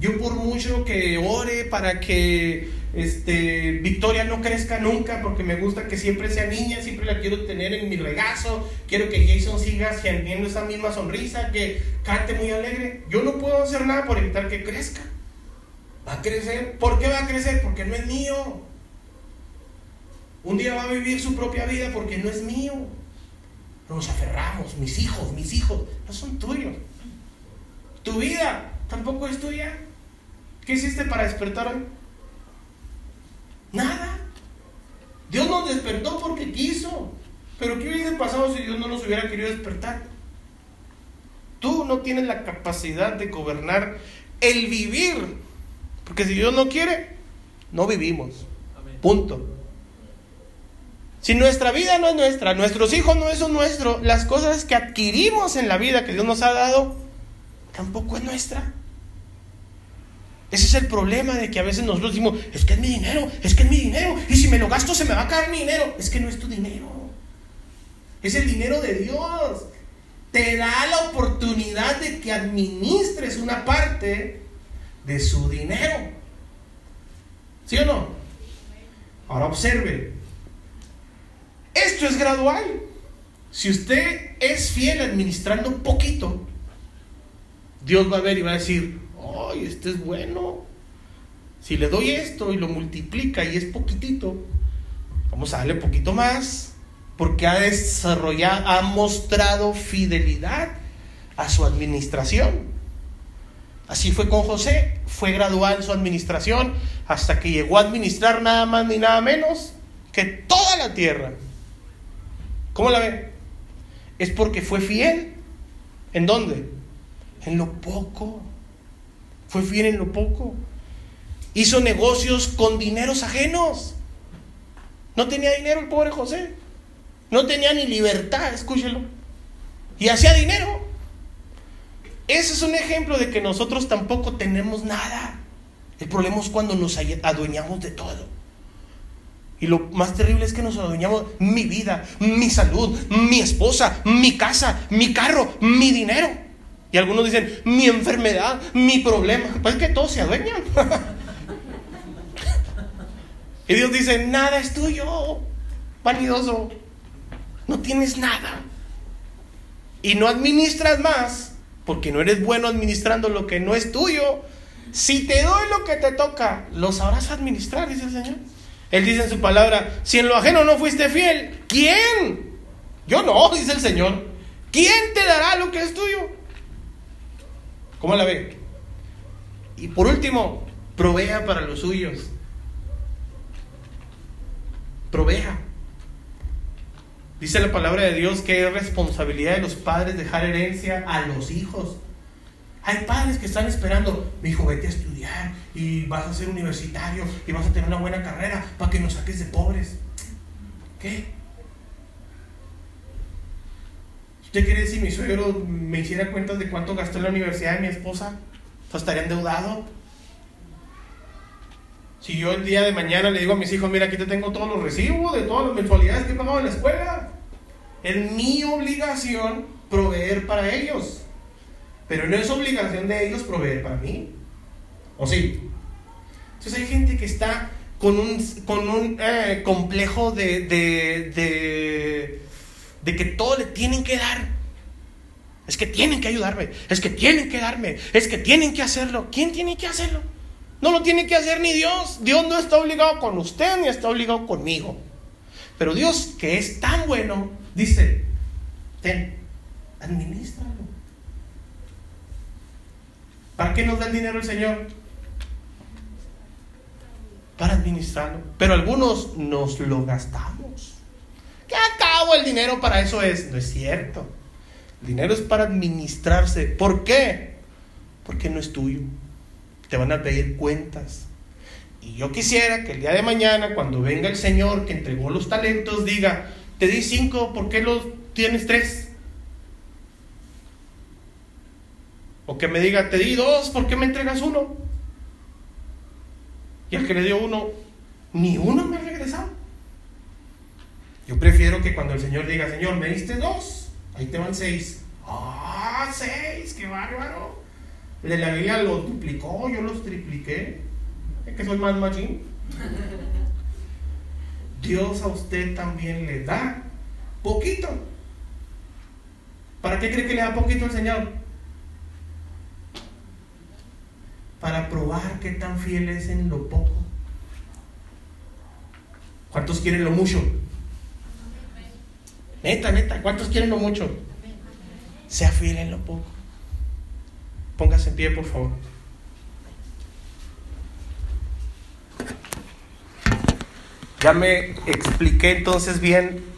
Yo por mucho que ore para que este, Victoria no crezca nunca, porque me gusta que siempre sea niña, siempre la quiero tener en mi regazo, quiero que Jason siga teniendo esa misma sonrisa, que cante muy alegre. Yo no puedo hacer nada por evitar que crezca. Va a crecer. ¿Por qué va a crecer? Porque no es mío. Un día va a vivir su propia vida porque no es mío. Nos aferramos, mis hijos, mis hijos, no son tuyos. Tu vida tampoco es tuya. ¿Qué hiciste para despertar? Nada. Dios nos despertó porque quiso. Pero ¿qué hubiese pasado si Dios no nos hubiera querido despertar? Tú no tienes la capacidad de gobernar el vivir. Porque si Dios no quiere, no vivimos. Punto. Si nuestra vida no es nuestra, nuestros hijos no son nuestros, las cosas que adquirimos en la vida que Dios nos ha dado, tampoco es nuestra. Ese es el problema de que a veces nosotros decimos, es que es mi dinero, es que es mi dinero, y si me lo gasto se me va a caer mi dinero. Es que no es tu dinero, es el dinero de Dios. Te da la oportunidad de que administres una parte de su dinero. ¿Sí o no? Ahora observe, esto es gradual. Si usted es fiel administrando un poquito, Dios va a ver y va a decir, ay, este es bueno. Si le doy esto y lo multiplica y es poquitito, vamos a darle poquito más, porque ha desarrollado, ha mostrado fidelidad a su administración. Así fue con José, fue gradual su administración hasta que llegó a administrar nada más ni nada menos que toda la tierra. ¿Cómo la ve? Es porque fue fiel. ¿En dónde? En lo poco. Fue fiel en lo poco. Hizo negocios con dineros ajenos. No tenía dinero el pobre José. No tenía ni libertad, escúchelo. Y hacía dinero. Ese es un ejemplo de que nosotros tampoco tenemos nada. El problema es cuando nos adueñamos de todo. Y lo más terrible es que nos adueñamos mi vida, mi salud, mi esposa, mi casa, mi carro, mi dinero. Y algunos dicen, mi enfermedad, mi problema. Pues es que todos se adueñan. y Dios dice, nada es tuyo, vanidoso. No tienes nada. Y no administras más, porque no eres bueno administrando lo que no es tuyo. Si te doy lo que te toca, lo sabrás administrar, dice el Señor. Él dice en su palabra, si en lo ajeno no fuiste fiel, ¿quién? Yo no, dice el Señor. ¿Quién te dará lo que es tuyo? ¿Cómo la ve? Y por último, provea para los suyos. Provea. Dice la palabra de Dios que es responsabilidad de los padres dejar herencia a los hijos. Hay padres que están esperando, mi hijo, vete a estudiar y vas a ser universitario y vas a tener una buena carrera para que nos saques de pobres. ¿Qué? ¿Usted quiere decir si mi suegro me hiciera cuentas de cuánto gastó en la universidad de mi esposa? Pues estaría endeudado. Si yo el día de mañana le digo a mis hijos, mira, aquí te tengo todos los recibos de todas las mensualidades que he pagado en la escuela. Es mi obligación proveer para ellos. Pero no es obligación de ellos proveer para mí. ¿O sí? Entonces hay gente que está con un, con un eh, complejo de de que todo le tienen que dar. Es que tienen que ayudarme, es que tienen que darme, es que tienen que hacerlo. ¿Quién tiene que hacerlo? No lo tiene que hacer ni Dios. Dios no está obligado con usted ni está obligado conmigo. Pero Dios, que es tan bueno, dice, ten, administralo. ¿Para qué nos da el dinero el Señor? Para administrarlo. Pero algunos nos lo gastamos. ¿Qué acabo el dinero para eso es? No es cierto. El dinero es para administrarse. ¿Por qué? Porque no es tuyo. Te van a pedir cuentas. Y yo quisiera que el día de mañana, cuando venga el Señor que entregó los talentos, diga, te di cinco, ¿por qué los tienes tres? O que me diga, te di dos, ¿por qué me entregas uno? Y el que le dio uno, ni uno me ha regresado. Yo prefiero que cuando el Señor diga, Señor, me diste dos, ahí te van seis. ¡Ah, seis! ¡Qué bárbaro! de la Biblia lo duplicó, yo los tripliqué. Es que soy más machín. Dios a usted también le da poquito. ¿Para qué cree que le da poquito el Señor? Para probar qué tan fiel es en lo poco. ¿Cuántos quieren lo mucho? Neta, neta, ¿cuántos quieren lo mucho? Sea fiel en lo poco. Póngase en pie, por favor. Ya me expliqué entonces bien